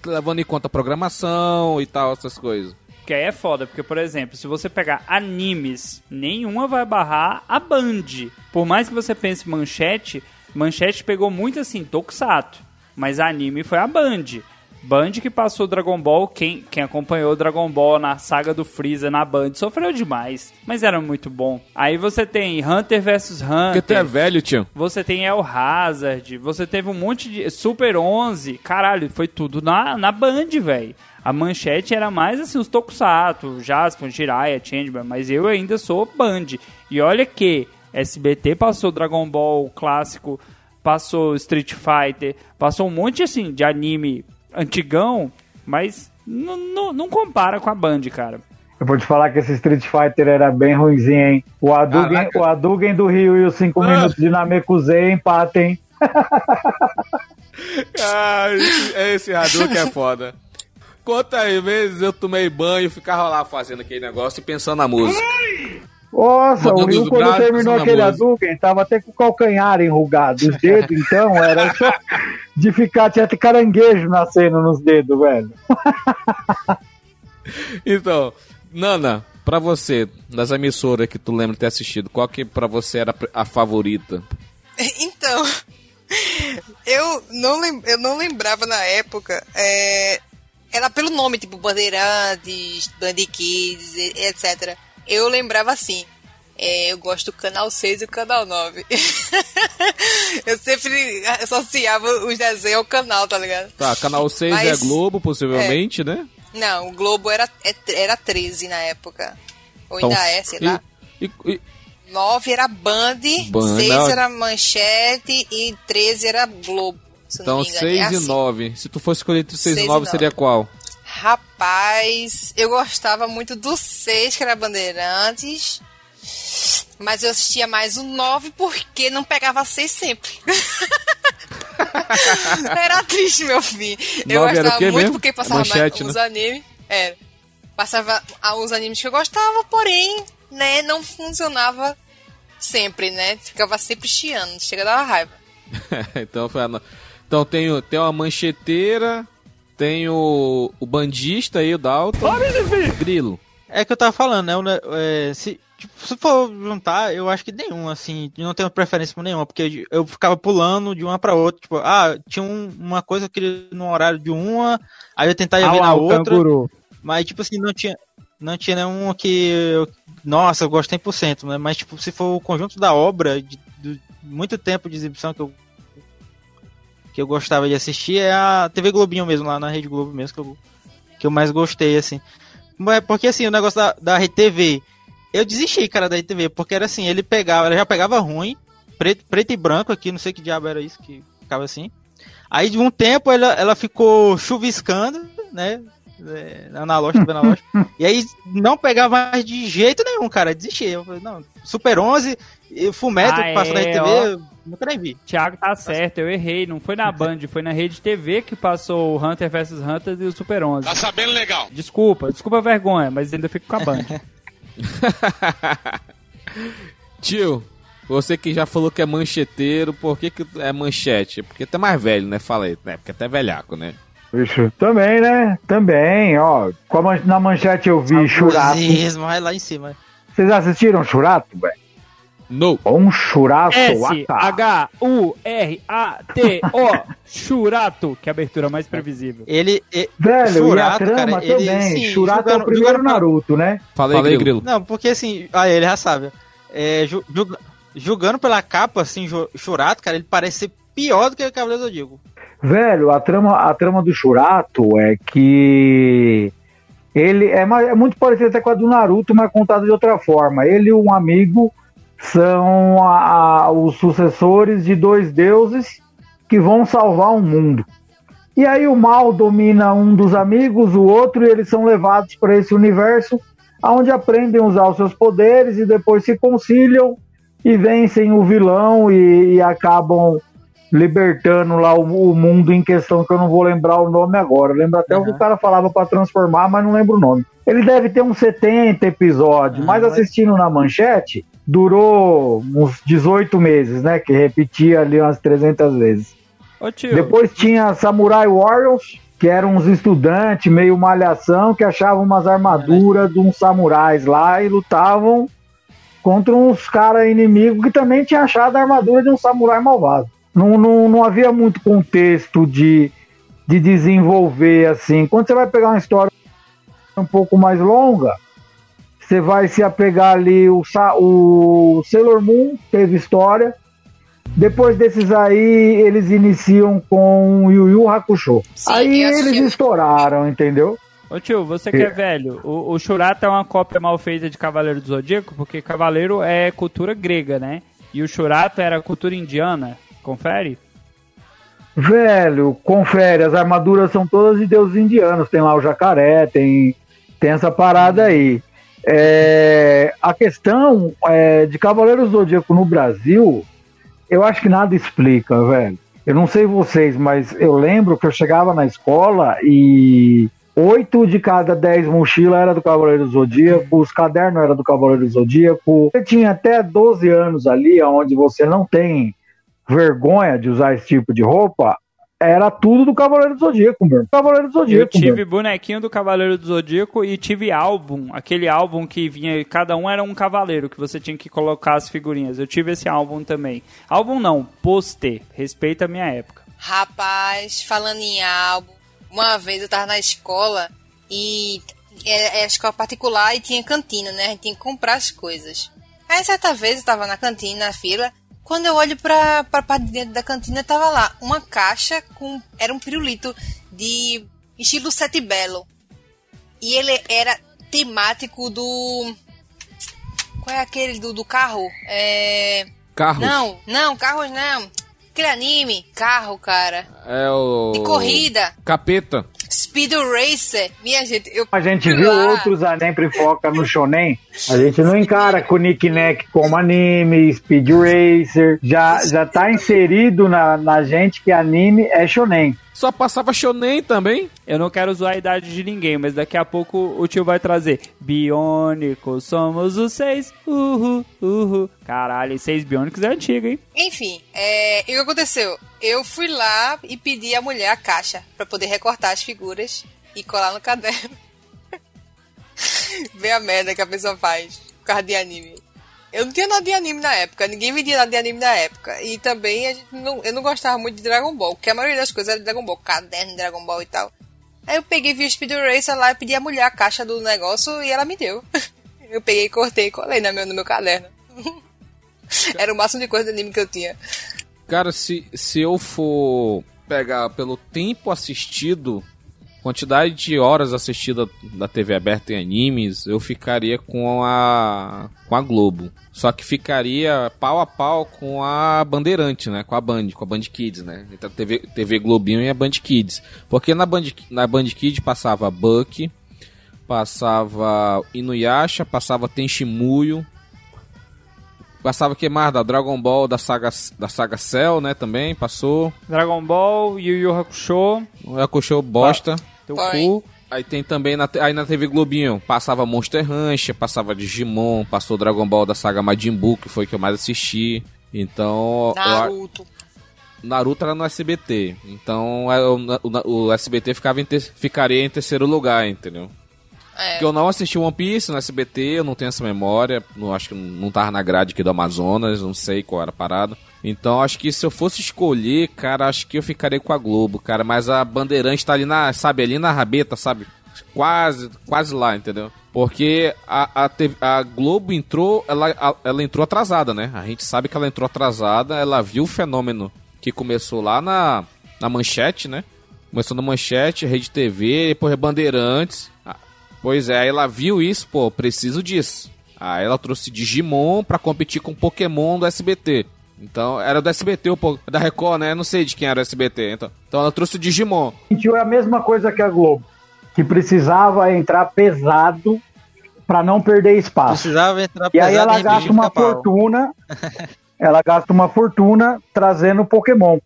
Levando em conta a programação e tal, essas coisas. Que aí é foda, porque, por exemplo, se você pegar animes, nenhuma vai barrar a Band. Por mais que você pense manchete, manchete pegou muito assim, Tokusatsu. Mas anime foi a Band. Band que passou Dragon Ball, quem, quem acompanhou Dragon Ball na saga do Freeza na Band sofreu demais, mas era muito bom. Aí você tem Hunter vs Porque tu é Hunter, velho, tio. você tem El Hazard, você teve um monte de. Super 11, caralho, foi tudo na, na Band, velho. A manchete era mais assim, os Tokusatsu, Jaspion, Jiraiya, Changeman, mas eu ainda sou Band. E olha que SBT passou Dragon Ball clássico, passou Street Fighter, passou um monte assim de anime antigão, mas não compara com a Band, cara. Eu vou te falar que esse Street Fighter era bem ruimzinho, hein? O Caraca. o Hadouken do Rio e os 5 Ah. minutos de Namekusei empatem. [LAUGHS] Ah, esse, esse Hadouken é foda. Quantas vezes eu tomei banho e ficava lá fazendo aquele negócio e pensando na música. Nossa, o Rio quando braços terminou aquele. Hadouken, tava até com o calcanhar enrugado. Os dedos, então, era só de ficar, tinha até caranguejo nascendo nos dedos, velho. [LAUGHS] Então, Nana, pra você, das emissoras que tu lembra de ter assistido, qual que pra você era a favorita? [LAUGHS] Então, eu não, lem- eu não lembrava na época. É, era pelo nome, tipo Bandeirantes, Band Kids, etc. Eu lembrava assim. é, eu gosto do canal 6 e o canal 9. [LAUGHS] eu sempre associava os desenhos ao canal, tá ligado? Tá, canal 6 Mas- é Globo, possivelmente, né? Não, o Globo era, é- era 13 na época. Ou Então, ainda é, sei lá. E, e- 9 era Band, Band, 6 não. era Manchete e 13 era Globo. Se eu não então, me engano. 6 É e assim. 9. Se tu fosse escolher entre 6 e Seis e 9, nove. seria qual? Rapaz, eu gostava muito do 6, que era Bandeirantes. Mas eu assistia mais o 9 porque não pegava 6 sempre. [LAUGHS] era triste, meu filho. Eu Nove era o gostava muito mesmo? porque passava Manchete, mais né? os animes. Era. Passava alguns animes que eu gostava, porém, né, não funcionava sempre, né? Ficava sempre chiando, chega a dar raiva. [LAUGHS] então, foi a então tem, tem uma mancheteira, tem o, o bandista aí, o Dalton. Grilo. É que eu tava falando, né? é, se, tipo, se for juntar, eu acho que nenhum, assim, não tenho preferência por nenhuma, porque eu ficava pulando de uma pra outra, tipo, ah, tinha um- uma coisa que eu queria no horário de uma, aí eu tentava ver Ah na lá, o outra, canguru. mas tipo assim, não tinha, não tinha nenhuma que eu, nossa, eu gosto 100%, né? Mas tipo, se for o conjunto da obra, de, de muito tempo de exibição que eu que eu gostava de assistir é a TV Globinho mesmo, lá na Rede Globo mesmo, que eu, que eu mais gostei, assim. Mas Porque assim, o negócio da, da Rede TV, eu desisti, cara, da Rede TV, porque era assim, ele pegava, ela já pegava ruim, preto, preto e branco aqui, não sei que diabo era isso que ficava assim. Aí de um tempo ela, ela ficou chuviscando, né? É, analógico, analógico. [LAUGHS] e aí não pegava mais de jeito nenhum, cara. Desisti. Eu falei, não, Super 11, e Fullmetal Ah, que passou na é, Rede TV, ó. Eu nunca nem vi. Thiago tá certo, eu errei. Não foi na Band, foi na Rede TV que passou o Hunter vs Hunter e o Super 11. Tá sabendo legal. Desculpa, desculpa a vergonha, mas ainda fico com a Band. [LAUGHS] Tio, Você que já falou que é mancheteiro, por que, que é manchete? Porque tu é mais velho, né? Falei, né? Porque até velhaco, né? Bicho, também, né? Também, ó. Man- na manchete eu vi Churato. Vai lá em cima. Vocês assistiram Churato, velho? No. Um churato, S-H-U-R-A-T-O. Churato. Que abertura mais previsível. Ele. e- Velho, Churato, e a trama cara, ele, também. sim, Churato é jogando- o primeiro jogando Naruto, né? Falei, Falei, Grilo. Grilo. Não, porque assim. Ah, ele já sabe. É, ju- ju- julgando pela capa, assim, Churato, cara, ele parece ser pior do que o Cavaleiro do Zodíaco. Velho, a trama, a trama do Churato é que ele é, é muito parecido até com a do Naruto, mas contado de outra forma. Ele e um amigo são a- a- os sucessores de dois deuses que vão salvar o mundo. E aí o mal domina um dos amigos, o outro, e eles são levados para esse universo, onde aprendem a usar os seus poderes e depois se conciliam e vencem o vilão e, e acabam libertando lá o, o mundo em questão, que eu não vou lembrar o nome agora. Eu lembro até o que o cara falava para transformar, mas não lembro o nome. Ele deve ter uns 70 episódios, mas mas- assistindo na manchete, durou uns 18 meses, né? Que repetia ali umas 300 vezes. Ô Depois tinha Samurai Warriors, que eram uns estudantes meio malhação que achavam umas armaduras de uns samurais lá e lutavam contra uns caras inimigos que também tinham achado a armadura de um samurai malvado. Não, não, não havia muito contexto de, de desenvolver assim. Quando você vai pegar uma história um pouco mais longa, você vai se apegar ali. O, Sa- o Sailor Moon teve história. Depois desses aí, eles iniciam com o Yu Yu Hakusho. Sim, aí eles estouraram, entendeu? Ô tio, você que é velho, o, o Churato é uma cópia mal feita de Cavaleiro do Zodíaco, porque Cavaleiro é cultura grega, né? E o Churato era cultura indiana. Confere? Velho, confere, as armaduras são todas de deuses indianos. Tem lá o jacaré, tem, tem essa parada aí. É, a questão é, de Cavaleiros do Zodíaco no Brasil, eu acho que nada explica, velho. Eu não sei vocês, mas eu lembro que eu chegava na escola e oito de cada dez mochilas era do Cavaleiro Zodíaco, os cadernos eram do Cavaleiro Zodíaco. Você tinha até 12 anos ali, onde você não tem vergonha de usar esse tipo de roupa, era tudo do Cavaleiro do Zodíaco, meu. Cavaleiro do Zodíaco, Eu tive meu. bonequinho do Cavaleiro do Zodíaco e tive álbum, aquele álbum que vinha, cada um era um cavaleiro, que você tinha que colocar as figurinhas. Eu tive esse álbum também. Álbum não, pôster, respeita a minha época. Rapaz, falando em álbum, uma vez eu tava na escola e é, é escola particular e tinha cantina, né? A gente tinha que comprar as coisas. Aí certa vez eu tava na cantina, na fila, quando eu olho pra, pra parte de dentro da cantina, tava lá uma caixa com. Era um pirulito de estilo Sete Belo. E ele era temático do. Qual é aquele do, do carro? É. Carros. Não, não, carros não. Aquele anime, carro, cara. É o. De corrida. Capeta. Speed Racer. Minha gente, eu. A gente viu lá. outros a sempre foca no shonen. A gente não encara com Neck como anime, Speed Racer. Já, já tá inserido na, na gente que anime é shonen. Só passava Shonen também. Eu não quero zoar a idade de ninguém, mas daqui a pouco o tio vai trazer. Biônicos, somos os seis. Uhul, uhul. Caralho, e seis biônicos é antigo, hein? Enfim, é, e o que aconteceu? Eu fui lá e pedi à mulher a caixa pra poder recortar as figuras e colar no caderno. [LAUGHS] Vê a merda que a pessoa faz por causa de anime. Eu não tinha nada de anime na época, ninguém vendia nada de anime na época. E também a não, eu não gostava muito de Dragon Ball, porque a maioria das coisas era Dragon Ball, caderno de Dragon Ball e tal. Aí eu peguei, vi o Speed Racer lá e pedi à mulher a caixa do negócio e ela me deu. [LAUGHS] Eu peguei, cortei e colei no meu, no meu caderno. [LAUGHS] Era o máximo de coisa de anime que eu tinha. Cara, se, se eu for pegar pelo tempo assistido, quantidade de horas assistidas da TV aberta em animes, eu ficaria com a com a Globo. Só que ficaria pau a pau com a Bandeirante, né? Com a Band, com a Band Kids, né? Então TV, TV Globinho e a Band Kids. Porque na Band, na Band Kids passava Buck, passava Inuyasha, passava Tenshimuyo, passava que mais da Dragon Ball da saga da saga Cell, né, também passou. Dragon Ball, Yu Yu Hakusho, O Yakusho bosta. Teu Porém. cu. Aí tem também, na, aí na TV Globinho, passava Monster Rancher, passava Digimon, passou Dragon Ball da saga Majin Buu, que foi que eu mais assisti. Então, eu Naruto. Naruto era no SBT. Então, é, o, o- SBT ficava em ficaria em terceiro lugar, entendeu? É. Porque eu não assisti One Piece no SBT, eu não tenho essa memória. Não, acho que não tava na grade aqui do Amazonas, não sei qual era a parada. Então acho que se eu fosse escolher, cara, acho que eu ficaria com a Globo, cara. Mas a Bandeirante tá ali na, sabe, ali na rabeta, sabe? Quase, quase lá, entendeu? Porque a, a, TV a Globo entrou, ela, a- ela entrou atrasada, né? A gente sabe que ela entrou atrasada, ela viu o fenômeno que começou lá na, na manchete, né? Começou na manchete, Rede TV, depois Bandeirantes. Ah, Pois é, ela viu isso, pô, preciso disso. Aí ela trouxe Digimon pra competir com Pokémon do SBT. Então, era do SBT, o po- da Record, né? Eu não sei de quem era o SBT. Então, então ela trouxe o Digimon. sentiu a mesma coisa que a Globo, que precisava entrar pesado para não perder espaço. Precisava entrar E aí pesado ela gasta uma fortuna, [LAUGHS] ela gasta uma fortuna trazendo Pokémon.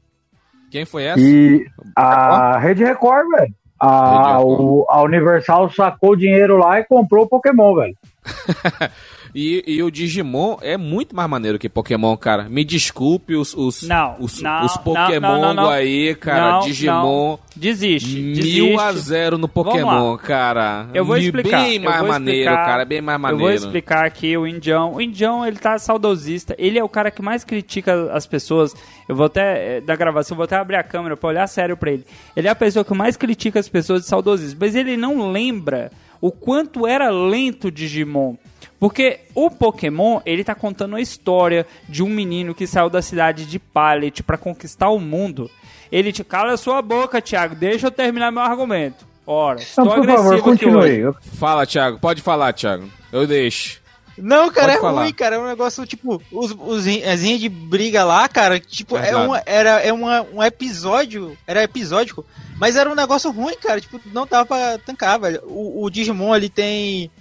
Quem foi essa? E a Rede Record, velho. A, a Universal sacou dinheiro lá e comprou o Pokémon, velho. [LAUGHS] E, e o Digimon é muito mais maneiro que Pokémon, cara. Me desculpe os, os, Não, os, não, os Pokémon não, aí, cara. Digimon. Desiste. Mil a zero no Pokémon, cara. Eu vou Bem explicar. eu mais vou maneiro, explicar- cara. Bem mais Eu maneiro. vou explicar aqui o Indião. O Indião, ele tá saudosista. Ele é o cara que mais critica as pessoas. Eu vou até, eh, da gravação, eu vou até abrir a câmera pra olhar sério pra ele. Ele é a pessoa que mais critica as pessoas de saudosismo. Mas ele não lembra o quanto era lento o Digimon. Porque o Pokémon, ele tá contando a história de um menino que saiu da cidade de Pallet pra conquistar o mundo. Ele te cala a sua boca, Thiago. Deixa eu terminar meu argumento. Ora, estou por agressivo favor, aqui hoje. continue. Fala, Thiago. Pode falar, Thiago. Eu deixo. Não, cara, Pode é falar. ruim, cara. É um negócio, tipo, os, os, as linhas de briga lá, cara, tipo, é, uma, era, é uma, um episódio, era episódico, mas era um negócio ruim, cara, tipo, não dava pra tancar, velho. O, o Digimon, ele tem...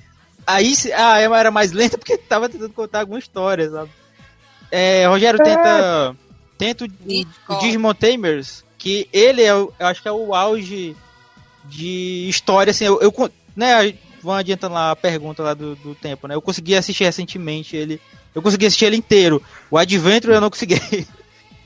Aí, se- ah, era mais lenta porque tava tentando contar alguma história, sabe? É, Rogério, tenta, tenta o, o. Digimon Tamers, que ele é, o- eu acho que é o auge de história, assim, eu, eu né, vão adiantando lá a pergunta lá do, do tempo, né? Eu consegui assistir recentemente ele. Eu consegui assistir ele inteiro. O Adventure eu não consegui. [LAUGHS]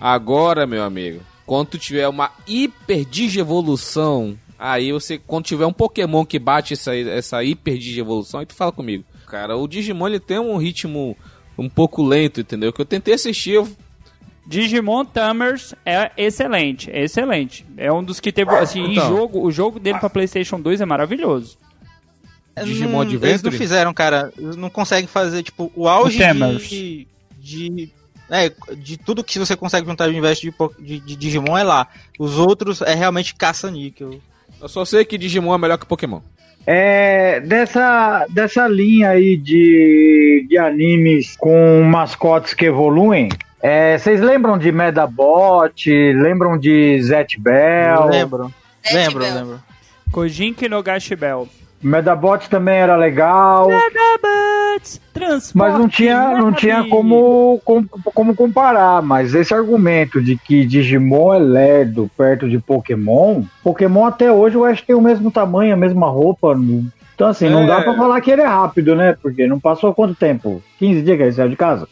Agora, meu amigo, quando tu tiver uma hiper digievolução, aí você, quando tiver um Pokémon que bate essa, essa hiper digievolução, aí tu fala comigo. Cara, o Digimon ele tem um ritmo um pouco lento, entendeu? Que eu tentei assistir, eu Digimon Tamers é excelente, é excelente. É um dos que teve, assim, Então. em jogo, o jogo dele pra Playstation 2 é maravilhoso. Digimon Não- Eles não Adventure? fizeram, cara. Eles não conseguem fazer, tipo, o auge O de, de. É, de tudo que você consegue juntar de universo de, de, de Digimon é lá. Os outros é realmente caça-níquel. Eu só sei que Digimon é melhor que Pokémon. É, dessa, dessa linha aí de, de animes com mascotes que evoluem, é, vocês lembram de Medabot? Lembram de Zet Bell? Lembro. Net Lembro, Bell. lembro. Kojinki no Gashibel. Medabot também era legal, mas não tinha, não tinha como, como, como comparar. Mas esse argumento de que Digimon é lerdo perto de Pokémon, Pokémon até hoje eu acho que tem o mesmo tamanho, a mesma roupa. não- Então, assim, não É. dá pra falar que ele é rápido, né? Porque não passou quanto tempo? 15 dias que ele saiu de casa?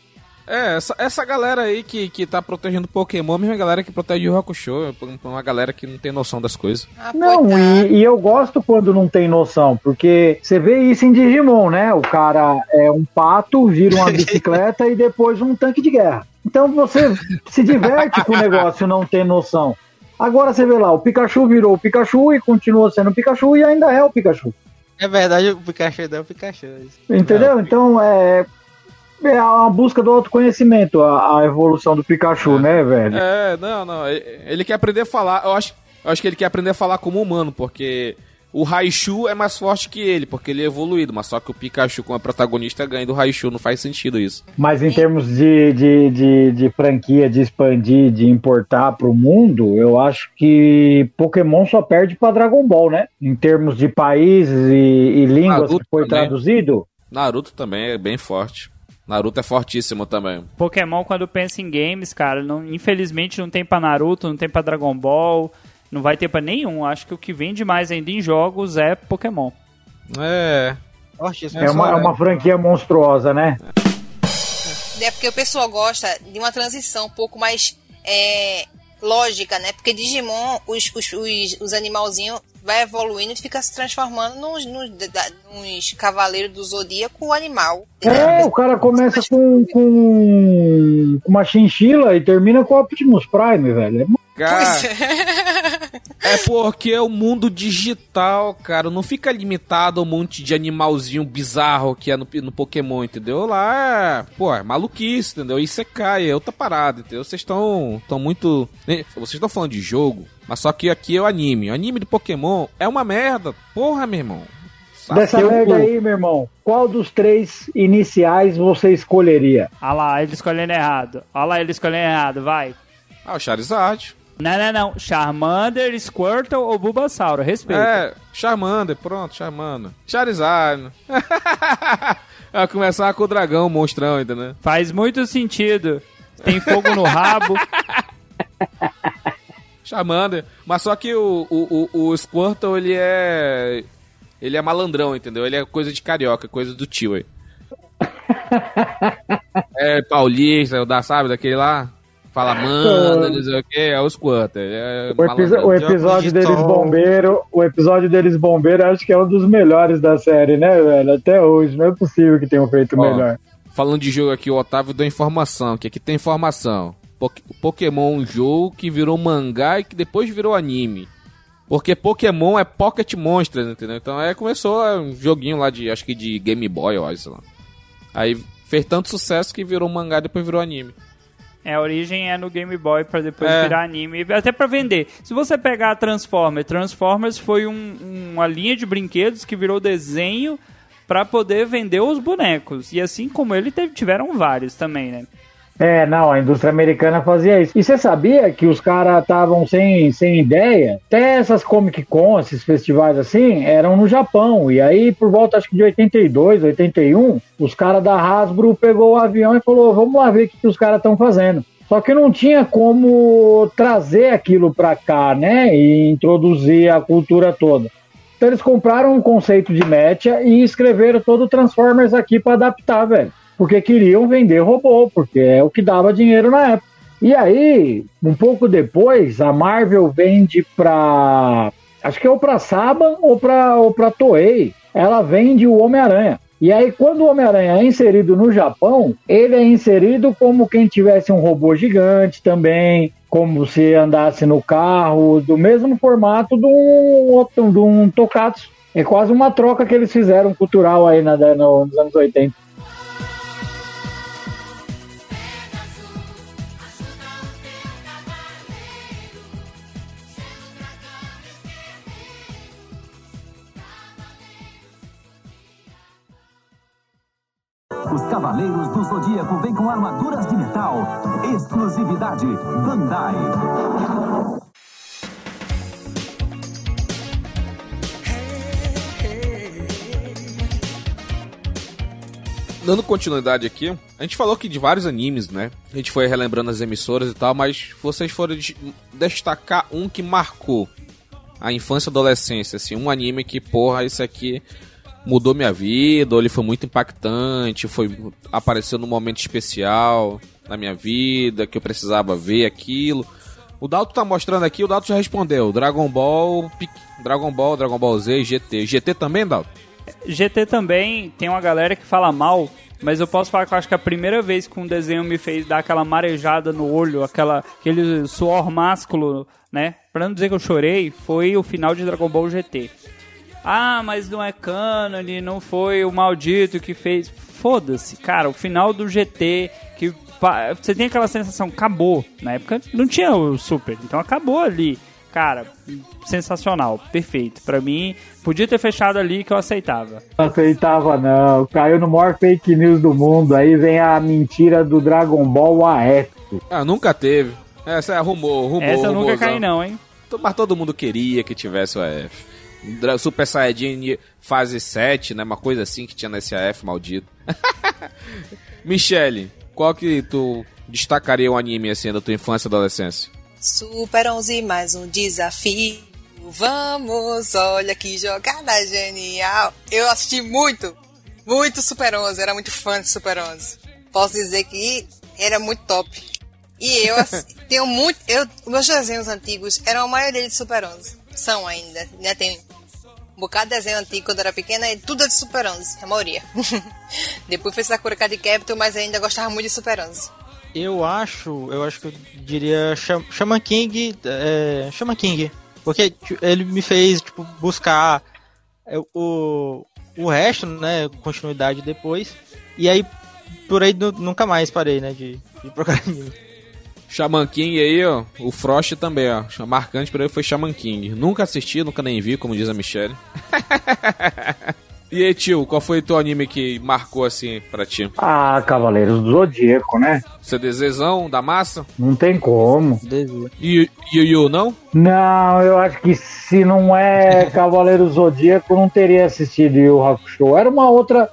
É, essa, essa galera aí que, que tá protegendo Pokémon, a mesma galera que protege o Hakusho, é uma galera que não tem noção das coisas. Ah, Não, e, e eu gosto quando não tem noção, porque você vê isso em Digimon, né? O cara é um pato, vira uma [LAUGHS] bicicleta e depois um tanque de guerra. Então você se diverte com o negócio não ter noção. Agora você vê lá, o Pikachu virou o Pikachu e continua sendo o Pikachu e ainda é o Pikachu. É verdade, o Pikachu é o Pikachu. Entendeu? Então é. É uma busca do autoconhecimento, a, a evolução do Pikachu, né, velho? É, não, não. Ele, quer aprender a falar. Eu acho, eu acho que ele quer aprender a falar como humano, porque o Raichu é mais forte que ele, porque ele é evoluído. Mas só que o Pikachu, como é protagonista, ganha do Raichu. Não faz sentido isso. Mas em termos de, de, de, de franquia, de expandir, de importar pro mundo, eu acho que Pokémon só perde pra Dragon Ball, né? Em termos de países e, e línguas Naruto que foi também. traduzido. Naruto também é bem forte. Naruto é fortíssimo também. Pokémon, quando pensa em games, cara, não- infelizmente não tem pra Naruto, não tem pra Dragon Ball. Não vai ter pra nenhum. Acho que o que vende mais ainda em jogos é Pokémon. É. É uma, é uma franquia monstruosa, né? É porque o pessoal gosta de uma transição um pouco mais é, lógica, né? Porque Digimon, os, os, os, os animalzinhos vai evoluindo e fica se transformando nos, nos, nos cavaleiros do zodíaco animal. É, o cara começa com, com uma chinchila e termina com o Optimus Prime, velho. Cara, Pois é. [LAUGHS] é porque é o mundo digital, cara. Não fica limitado a um monte de animalzinho bizarro que é no, no Pokémon, entendeu? Lá, é, pô, é maluquice, entendeu? Isso é cai, é outra parada, entendeu? Vocês estão tão muito. né? Vocês estão falando de jogo, mas só que aqui é o anime. O anime de Pokémon é uma merda. Porra, meu irmão. Sabe? Dessa Eu- merda aí, meu irmão, qual dos três iniciais você escolheria? Olha lá, ele escolhendo errado. Olha lá, ele escolhendo errado, vai. Ah, o Charizard. Não, não, não. Charmander, Squirtle ou Bulbasauro? Respeita. É, Charmander, pronto, Charmander. Charizard. [LAUGHS] Vai começar com o dragão, monstrão, entendeu? Faz muito sentido. Tem fogo no rabo. [LAUGHS] Charmander. Mas só que o, o, o, o Squirtle, ele é. Ele é malandrão, entendeu? Ele é coisa de carioca, coisa do tio aí. [LAUGHS] é paulista, da, sabe, daquele lá? Fala, mano, não sei o que, é o Squirtle. ele É O, episo- malandrão. o episódio de deles tom. bombeiro, o episódio deles bombeiro, acho que é um dos melhores da série, né, velho? Até hoje, não é possível que tenham feito Ó, melhor. Falando de jogo aqui, o Otávio deu informação, que aqui tem informação. Poké- Pokémon é um jogo que virou mangá e que depois virou anime. Porque Pokémon é Pocket Monsters, entendeu? Então é, começou é, um joguinho lá de, acho que de Game Boy, acho, sei lá. Aí fez tanto sucesso que virou mangá e depois virou anime. É, a origem é no Game Boy pra depois É. virar anime, até pra vender. Se você pegar a Transformers, Transformers foi um- uma linha de brinquedos que virou desenho pra poder vender os bonecos. E assim como ele, teve- tiveram vários também, né? É, não, a indústria americana fazia isso. E você sabia que os caras estavam sem, sem ideia? Até essas Comic Con, esses festivais assim, eram no Japão. E aí, por volta acho que de 82, 81, os caras da Hasbro pegou o avião e falou: vamos lá ver o que, que os caras estão fazendo. Só que não tinha como trazer aquilo pra cá, né? E introduzir a cultura toda. Então eles compraram um conceito de mecha e escreveram todo o Transformers aqui pra adaptar, velho. Porque queriam vender robô, porque é o que dava dinheiro na época. E aí, um pouco depois, a Marvel vende pra. Acho que é ou pra Saban ou pra, ou pra Toei. Ela vende o Homem-Aranha. E aí, quando o Homem-Aranha é inserido no Japão, ele é inserido como quem tivesse um robô gigante também, como se andasse no carro, do mesmo formato de um, de um Tokatsu. É quase uma troca que eles fizeram cultural aí na, no- nos anos 80. Os Cavaleiros do Zodíaco vêm com armaduras de metal. Exclusividade Bandai. Dando continuidade aqui, a gente falou que de vários animes, né? A gente foi relembrando as emissoras e tal, mas vocês foram de- destacar um que marcou a infância e adolescência, assim, um anime que, porra, esse aqui mudou minha vida, ou ele foi muito impactante, foi apareceu num momento especial na minha vida, que eu precisava ver aquilo. O Dalton tá mostrando aqui, o Dalton já respondeu, Dragon Ball, Dragon Ball, Dragon Ball Z, GT. GT também, Dalton? GT também tem uma galera que fala mal, mas eu posso falar que eu acho que a primeira vez que um desenho me fez dar aquela marejada no olho, aquela, aquele suor másculo, né? Pra não dizer que eu chorei, foi o final de Dragon Ball GT. Ah, mas não é cânone, não foi o maldito que fez. Foda-se, cara, o final do GT, que você tem aquela sensação, acabou. Na época não tinha o Super, então acabou ali. Cara, sensacional, perfeito. Pra mim, podia ter fechado ali que eu aceitava. Não aceitava, não. Caiu no maior fake news do mundo. Aí vem a mentira do Dragon Ball AF. Ah, nunca teve. Essa é rumor, rumor. Essa eu nunca rumorzão. caí não, hein? Mas todo mundo queria que tivesse o AF. Super Saiyajin fase 7, né? Uma coisa assim que tinha nesse AF maldito. [LAUGHS] Michele, qual que tu destacaria um anime assim da tua infância e adolescência? Super 11, mais um desafio. Vamos, olha que jogada genial. Eu assisti muito, muito Super 11, era muito fã de Super 11. Posso dizer que era muito top. E eu [LAUGHS] tenho muito. Eu, meus desenhos antigos eram a maioria de Super 11. São ainda. Né? Tem um bocado de desenho antigo quando era pequena e tudo é de Super 11, a maioria. [LAUGHS] Depois foi Sakura Card Captor, mas ainda gostava muito de Super 11. Eu acho, eu acho que eu diria Shaman King, é, King, porque tipo, ele me fez tipo buscar é, o o resto, né, continuidade depois. E aí por aí nu- nunca mais parei, né, de, de procurar. [LAUGHS] Shaman King aí, ó. O Frost também, ó. Marcante pra ele foi Shaman King. Nunca assisti, nunca nem vi, como diz a Michelle. [LAUGHS] e aí, tio, qual foi o teu anime que marcou assim pra ti? Ah, Cavaleiros do Zodíaco, né? CDZzão da massa? Não tem como. E Yu Yu, não? Não, eu acho que se não é [LAUGHS] Cavaleiro Zodíaco, não teria assistido Yu Yu Hakusho. Era uma outra,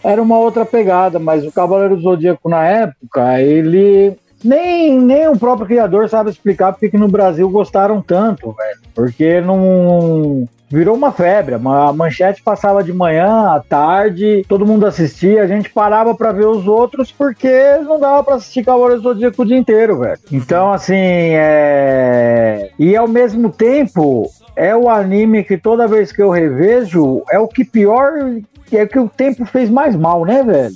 era uma outra pegada, mas o Cavaleiro Zodíaco na época, ele nem, nem o próprio criador sabe explicar porque que no Brasil gostaram tanto, velho. Porque não virou uma febre. A manchete passava de manhã, à tarde, todo mundo assistia, a gente parava pra ver os outros porque não dava pra assistir Cavaleiro Zodíaco o dia inteiro, velho. Então, assim, é. E ao mesmo tempo, é o anime que toda vez que eu revejo, é o que pior. É o que o tempo fez mais mal, né, velho?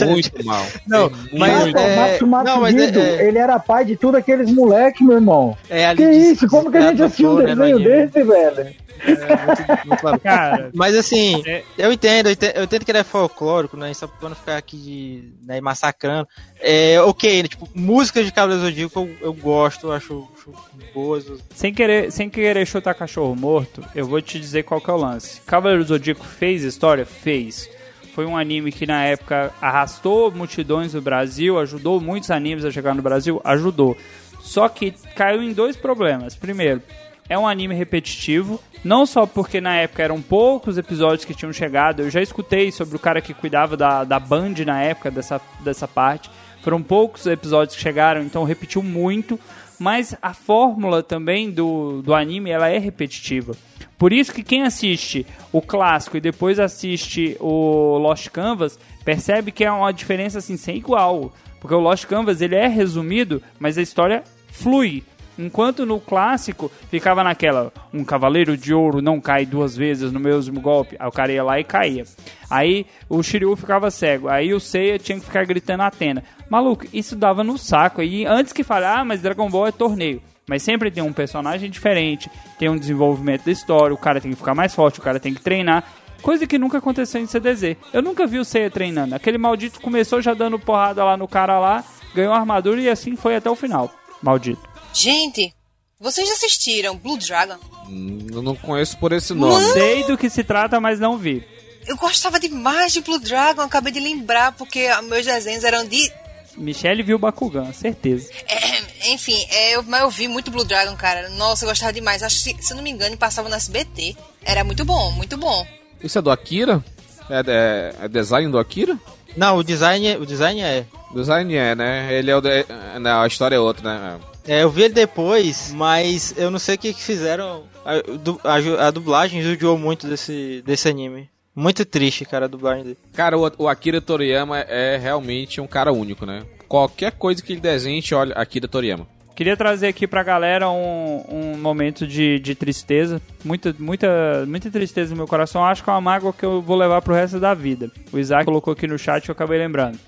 É [LAUGHS] muito mal. Não, É muito mas é- o Matsumatsu não, mas é- Guido, é- ele era pai de tudo aqueles moleque, meu irmão. É Que isso? Como que a gente assistiu um né, desenho desse, velho? É, muito- muito. Cara, Mas assim, É. eu entendo, eu entendo, eu entendo que ele é folclórico, né? Só pra não ficar aqui de, né, massacrando. É, ok, né, tipo, músicas de Cavaleiro Zodíaco eu, eu gosto, eu acho, acho boas. sem querer, sem querer chutar cachorro morto, eu vou te dizer qual que é o lance. Cavaleiro do Zodíaco fez história? Fez. Foi um anime que na época arrastou multidões no Brasil, ajudou muitos animes a chegar no Brasil, ajudou. Só que caiu em dois problemas. Primeiro, é um anime repetitivo, não só porque na época eram poucos episódios que tinham chegado, eu já escutei sobre o cara que cuidava da, da Band na época dessa, dessa parte. Foram poucos episódios que chegaram, então repetiu muito. Mas a fórmula também do, do anime ela é repetitiva. Por isso que quem assiste o clássico e depois assiste o Lost Canvas percebe que é uma diferença assim sem igual. Porque o Lost Canvas ele é resumido, mas a história flui. Enquanto no clássico ficava naquela, um cavaleiro de ouro não cai duas vezes no mesmo golpe, aí o cara ia lá e caía. Aí o Shiryu ficava cego, aí o Seiya tinha que ficar gritando Atena. Maluco, isso dava no saco. E antes que fale, ah, mas Dragon Ball é torneio. Mas sempre tem um personagem diferente, tem um desenvolvimento da história, o cara tem que ficar mais forte, o cara tem que treinar. Coisa que nunca aconteceu em CDZ. Eu nunca vi o Seiya treinando. Aquele maldito começou já dando porrada lá no cara lá, ganhou a armadura e assim foi até o final. Maldito. Gente, vocês já assistiram Blue Dragon? Hum, Eu não conheço por esse nome. Sei do que se trata, mas não vi. Eu gostava demais de Blue Dragon, acabei de lembrar, porque meus desenhos eram de. Michelle viu Bakugan, certeza. É, enfim, é, eu, mas eu vi muito Blue Dragon, cara. Nossa, eu gostava demais. Acho que, se eu não me engano, passava no SBT. Era muito bom, muito bom. Isso é do Akira? É, é, é design do Akira? Não, o design, o design é. Design é, né? Ele é o. De... Não, a história é outra, né? É, eu vi ele depois, mas eu não sei o que, que fizeram. A, a a dublagem judiou muito desse, desse anime. Muito triste, cara, a dublagem dele. Cara, o, o Akira Toriyama é realmente um cara único, né? Qualquer coisa que ele desenhe, a gente olha Akira Toriyama. Queria trazer aqui pra galera um, um momento de, de tristeza. Muita, muita, muita tristeza no meu coração. Acho que é uma mágoa que eu vou levar pro resto da vida. O Isaac colocou aqui no chat e eu acabei lembrando.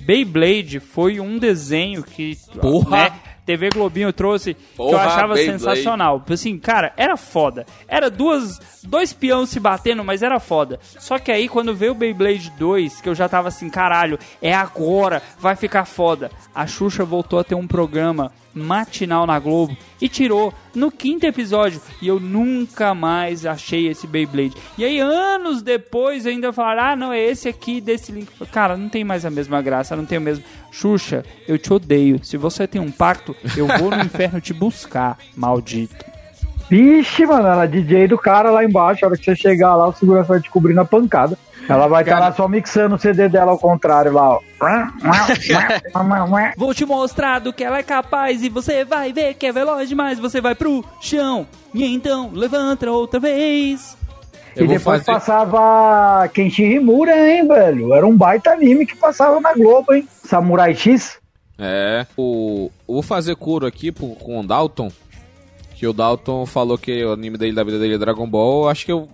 Beyblade foi um desenho que Porra! né, TV Globinho trouxe que eu Porra, achava Beyblade. sensacional. Assim, cara, era foda. Era duas, dois peões se batendo, mas era foda. Só que aí quando veio o Beyblade 2, que eu já tava assim, caralho, é agora, vai ficar foda. A Xuxa voltou a ter um programa matinal na Globo e tirou no quinto episódio e eu nunca mais achei esse Beyblade. E aí anos depois ainda falaram: "Ah, não, é esse aqui desse link". Cara, não tem mais a mesma graça, não tem o mesmo. Xuxa, eu te odeio. Se você tem um pacto, eu vou no inferno te buscar, maldito. Vixe, mano, ela é DJ do cara lá embaixo. A hora que você chegar lá, o segurança vai te cobrir na pancada. Ela vai estar Cara- lá só mixando o CD dela ao contrário lá, ó. [LAUGHS] Vou te mostrar do que ela é capaz e você vai ver que é veloz demais. Você vai pro chão e então levanta outra vez. Eu e depois fazer. passava Kenshi Himura, hein, velho? Era um baita anime que passava na Globo, hein? Samurai X. É. O, eu vou fazer curo aqui pro- com o Dalton. Que o Dalton falou que o anime dele da vida dele é Dragon Ball. Acho que eu.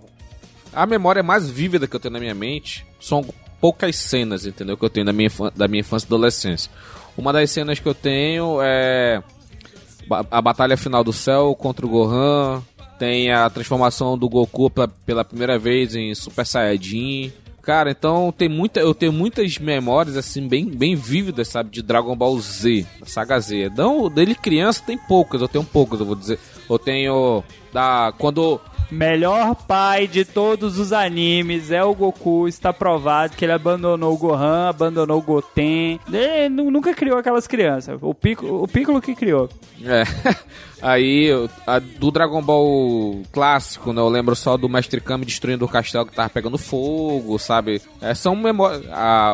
A memória mais vívida que eu tenho na minha mente são poucas cenas, entendeu? Que eu tenho da minha, infan- da minha infância e adolescência. Uma das cenas que eu tenho é. A batalha final do céu contra o Gohan. Tem a transformação do Goku pela, pela primeira vez em Super Saiyajin. Cara, então tem muita, eu tenho muitas memórias assim bem, bem vívidas, sabe, de Dragon Ball Z, da saga Z. Não, dele criança tem poucas, eu tenho poucas, eu vou dizer. Eu tenho da quando Melhor pai de todos os animes é o Goku. Está provado que ele abandonou o Gohan, abandonou o Goten. Ele nu- nunca criou aquelas crianças. O Piccolo, o Piccolo que criou. É. [LAUGHS] Aí, a- do Dragon Ball clássico, né? Eu lembro só do Mestre Kami destruindo o castelo que tava pegando fogo, sabe? É, são memórias.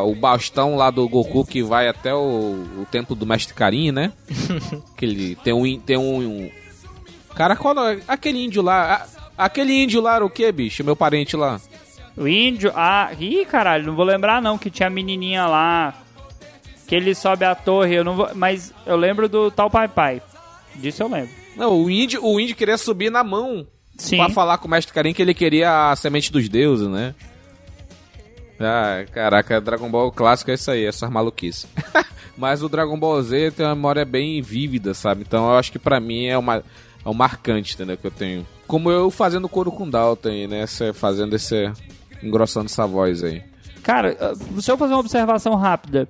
O bastão lá do Goku que vai até o, o templo do Mestre Karin, né? [LAUGHS] que ele tem um. Tem um, um- Cara, qual é? Aquele índio lá. Aquele índio lá era o que, bicho? Meu parente lá. O índio. Ah, ih, caralho, não vou lembrar não que tinha a menininha lá. Que ele sobe a torre. Eu não vou, mas eu lembro do tal Pai Pai. Disso eu lembro. Não, o índio, o índio queria subir na mão Sim. pra falar com o Mestre Karin que ele queria a semente dos deuses, né? Ah, caraca, Dragon Ball clássico é isso aí, essas maluquices. [LAUGHS] Mas o Dragon Ball Z tem uma memória bem vívida, sabe? Então eu acho que pra mim é uma é um marcante, entendeu? Que eu tenho. Como eu fazendo coro com Dalton aí, né? Essa- fazendo esse. engrossando essa voz aí. Cara, ah, se eu fazer uma observação rápida,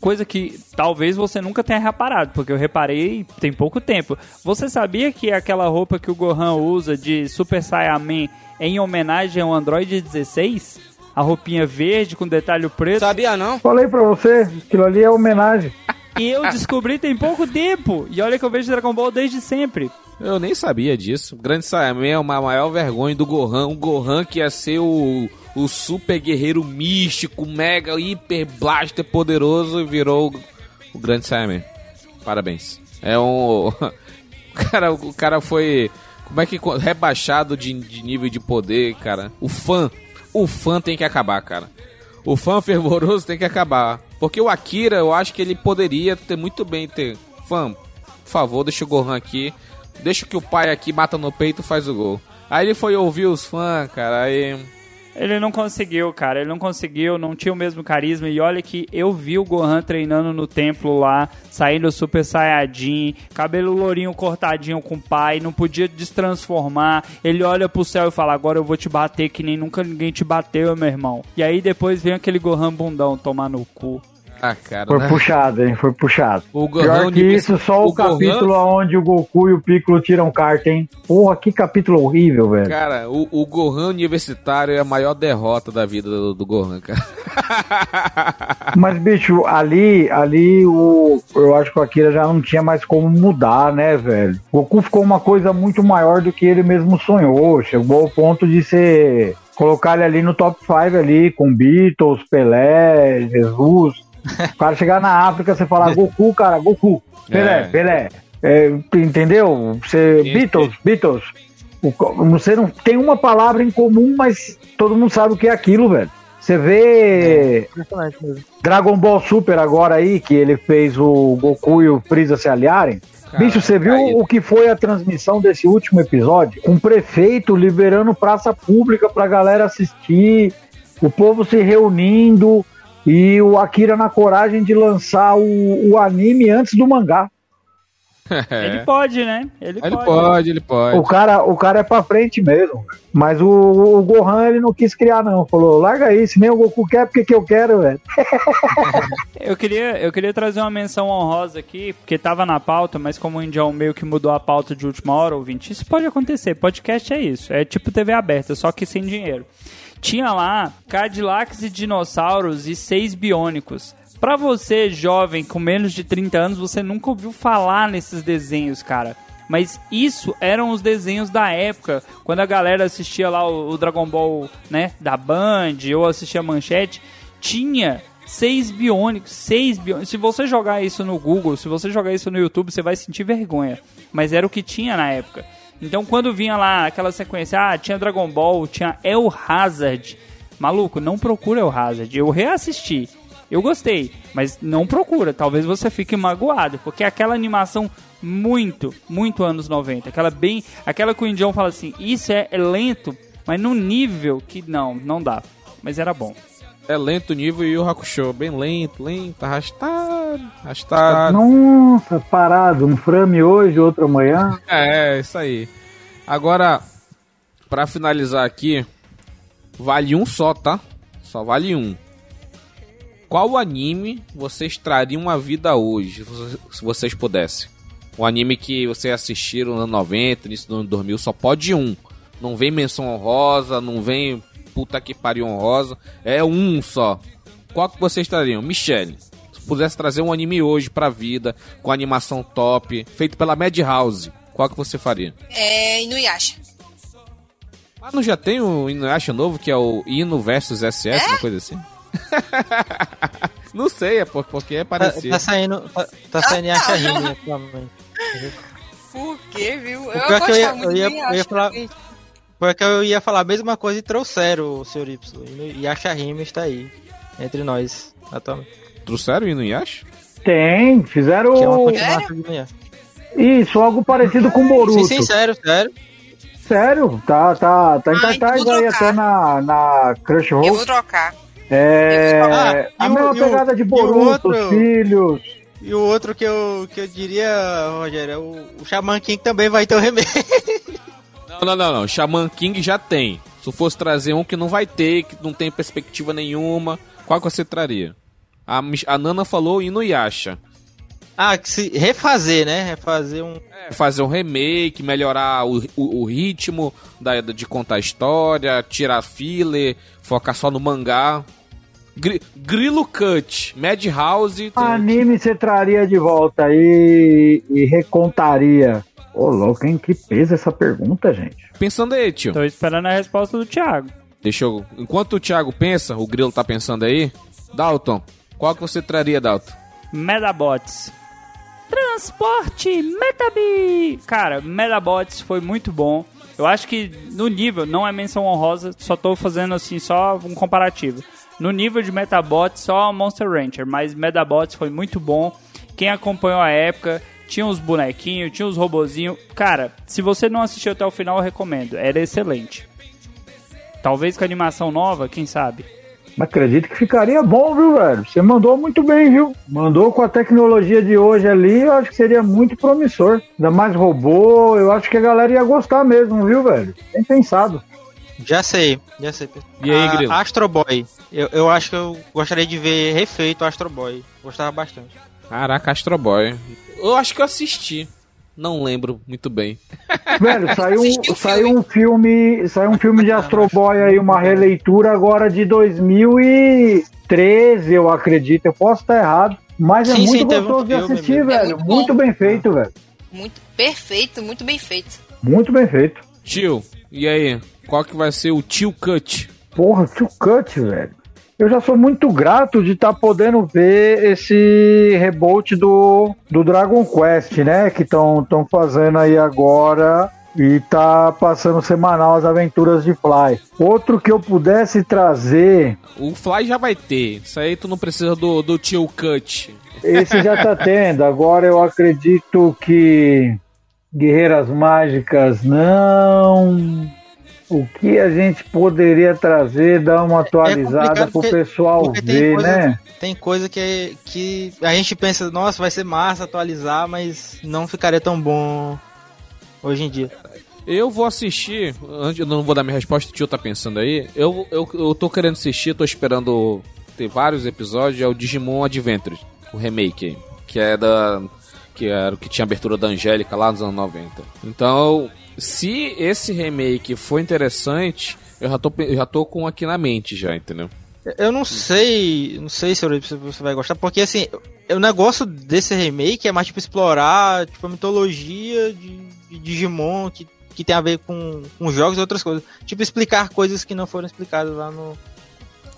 coisa que talvez você nunca tenha reparado, porque eu reparei tem pouco tempo. Você sabia que aquela roupa que o Gohan usa de Super Saiyaman é em homenagem ao Android 16? A roupinha verde com detalhe preto? Sabia não? Falei pra você, aquilo ali é homenagem. E eu descobri tem pouco tempo. E olha que eu vejo Dragon Ball desde sempre. Eu nem sabia disso. Grande Saiyaman é uma maior vergonha do Gohan. O Gohan que ia ser o, o super guerreiro místico, mega, hiper blaster poderoso e virou o, o Grande Saiyaman. Parabéns. É um... [LAUGHS] O cara, o cara foi... Como é que... Rebaixado de, de nível de poder, cara. O fã. O fã tem que acabar, cara. O fã fervoroso tem que acabar. Porque o Akira, eu acho que ele poderia ter muito bem ter... Fã, por favor, deixa o Gohan aqui. Deixa que o pai aqui mata no peito e faz o gol. Aí ele foi ouvir os fãs, cara, aí... Ele não conseguiu, cara. Ele não conseguiu, não tinha o mesmo carisma. E olha que eu vi o Gohan treinando no templo lá, saindo Super Saiyajin, cabelo lourinho cortadinho com o pai, não podia destransformar. Ele olha pro céu e fala: Agora eu vou te bater que nem nunca ninguém te bateu, meu irmão. E aí depois vem aquele Gohan bundão tomar no cu. Ah, cara, Foi né? puxado, hein? Foi puxado. O Gohan Pior que isso, só o, o Gohan- capítulo onde o Goku e o Piccolo tiram carta, hein? Porra, que capítulo horrível, velho. Cara, o, o Gohan universitário é a maior derrota da vida do, do Gohan, cara. [LAUGHS] Mas, bicho, ali, ali o, eu acho que o Akira já não tinha mais como mudar, né, velho? O Goku ficou uma coisa muito maior do que ele mesmo sonhou. Chegou ao ponto de ser. Colocar ele ali no top 5 ali, com Beatles, Pelé, Jesus. O cara chegar na África, você falar [LAUGHS] Goku, cara, Goku. Pelé, É. Pelé. É, entendeu? Você, Beatles, Beatles. Você não tem uma palavra em comum, mas todo mundo sabe o que é aquilo, velho. Você vê mesmo. Dragon Ball Super agora aí, que ele fez o Goku e o Freeza se aliarem. Cara, Bicho, você viu aí- o que foi a transmissão desse último episódio? Um prefeito liberando praça pública pra galera assistir, o povo se reunindo e o Akira na coragem de lançar o, o anime antes do mangá. [LAUGHS] Ele pode, né? Ele, Ele pode. pode, ele pode. O cara, o cara é pra frente mesmo. Mas o, o Gohan ele não quis criar, não. Falou, larga isso, nem o Goku quer porque que eu quero, velho. [LAUGHS] Eu queria, eu queria trazer uma menção honrosa aqui, porque tava na pauta, mas como o Indião meio que mudou a pauta de última hora, ouvinte, isso pode acontecer. Podcast é isso. É tipo TV aberta, só que sem dinheiro. Tinha lá Cadillacs e dinossauros e seis biônicos. Pra você, jovem, com menos de 30 anos, você nunca ouviu falar nesses desenhos, cara. Mas isso eram os desenhos da época, quando a galera assistia lá o, o Dragon Ball, né, da Band, ou assistia Manchete, tinha seis biônicos, seis biônicos. Se você jogar isso no Google, se você jogar isso no YouTube, você vai sentir vergonha. Mas era o que tinha na época. Então quando vinha lá aquela sequência, ah, tinha Dragon Ball, tinha El Hazard. Maluco, não procura El Hazard. Eu reassisti. Eu gostei, mas não procura. Talvez você fique magoado, porque aquela animação muito, muito anos 90. Aquela bem, aquela que o Indião fala assim, isso é, é lento, mas num nível que não, não dá. Mas era bom. É lento o nível e o Hakusho, bem lento, lento, arrastado, arrastado. Nossa, parado. Um frame hoje, outro amanhã. É, isso aí. Agora, pra finalizar aqui, vale um só, tá? Só vale um. Qual anime vocês trariam à vida hoje, se vocês- se vocês pudessem? Um anime que vocês assistiram no ano 90, início do ano 2000, só pode um. Não vem menção honrosa, não vem puta que pariu honrosa. É um só. Qual que vocês trariam? Michelle. Se pudesse trazer um anime hoje pra vida, com animação top, feito pela Madhouse, qual que você faria? É Inuyasha. Ah, não já tem o Inuyasha novo, que é o Ino versus SS, uma coisa assim? [LAUGHS] não sei, é por- porque é Tá, parecido. tá saindo. Tá, tá saindo Yasha Rime atualmente. Por quê, viu? Eu é que eu ia- eu ia- de eu ia falar- também. Porque eu ia falar a mesma coisa e trouxeram o Sr. Y. E Yasha Rime está aí. Entre nós, atualmente. Trouxeram o Inuyasha? Tem, fizeram Que é uma continuação Inuyasha. isso, algo parecido com Boruto. Sim, sim, sério, sério. Sério, tá, tá, tá em cartaz então aí até na, na Crunchyroll. Eu vou trocar. É, Ah, a o- mesma e o- pegada de o Boruto, outro- os filhos. E o outro que eu, que eu diria, Rogério, é o, o Shaman King também vai ter o remake. [LAUGHS] Não, não, não, não. Shaman King já tem. Se fosse trazer um que não vai ter, que não tem perspectiva nenhuma, qual que você traria? A, a Nana falou Inuyasha. ah, que se refazer, né? Refazer um. É, fazer um remake, melhorar o, o, o ritmo da, de contar a história, tirar filler, focar só no mangá. Gri- Grilo Cut, Madhouse. Anime você traria de volta aí e recontaria. Ô, louco, hein? Que peso essa pergunta, gente. Pensando aí, tio. Tô esperando a resposta do Thiago. Deixa eu. Enquanto o Thiago pensa, o Grilo tá pensando aí. Dalton, qual que você traria, Dalton? Medabots. Transporte Metabi! Cara, Medabots foi muito bom. Eu acho que no nível, não é menção honrosa, só tô fazendo assim, só um comparativo. No nível de Metabots, só Monster Rancher, mas Medabots foi muito bom. Quem acompanhou a época, tinha os bonequinhos, tinha os robozinhos. Cara, se você não assistiu até o final, eu recomendo. Era excelente. Talvez com animação nova, quem sabe? Mas acredito que ficaria bom, viu, velho? Você mandou muito bem, viu? Mandou com a tecnologia de hoje ali, eu acho que seria muito promissor. Ainda mais robô, eu acho que a galera ia gostar mesmo, viu, velho? Bem pensado. Já sei, já sei. E aí, A- Grilo? Astro Boy. Eu, eu acho que eu gostaria de ver refeito o Astro Boy. Gostava bastante. Caraca, Astro Boy. Eu acho que eu assisti. Não lembro muito bem. [LAUGHS] Velho, saiu, o saiu filme. um filme. Saiu um filme de Astro Boy aí, uma releitura agora de 2013, eu acredito. Eu posso estar errado. Mas é Sim, muito sim, teve um gostoso de assistir, mesmo. É velho. muito muito bom. bem feito, velho. Muito perfeito, muito bem feito. Muito bem feito. Tio, e aí? Qual que vai ser o Tio Cut? Porra, Tio Cut, velho. Eu já sou muito grato de estar podendo ver esse reboot do, do Dragon Quest, né? Que estão fazendo aí agora e tá passando semanal as aventuras de Fly. Outro que eu pudesse trazer, O Fly já vai ter. Isso aí tu não precisa do, do Tio Cut. esse já tá tendo. Agora eu acredito que Guerreiras Mágicas não. O que a gente poderia trazer, dar uma atualizada complicado pro porque- pessoal porque tem ver, coisa- né? Tem coisa que, que a gente pensa, nossa, vai ser massa atualizar, mas não ficaria tão bom hoje em dia. Eu vou assistir. Antes, eu não vou dar minha resposta, o tio tá pensando aí. Eu, eu, eu tô querendo assistir, tô esperando ter vários episódios. É o Digimon Adventures, o remake. Que é da. Que era o que tinha abertura da Angélica lá nos anos 90. Então, se esse remake for interessante, eu já tô, eu já tô com aqui na mente já, entendeu? Eu não sei, não sei se você vai gostar, porque assim, o negócio desse remake é mais tipo explorar tipo, a mitologia de, de Digimon que, que tem a ver com, com jogos e outras coisas. Tipo, explicar coisas que não foram explicadas lá no.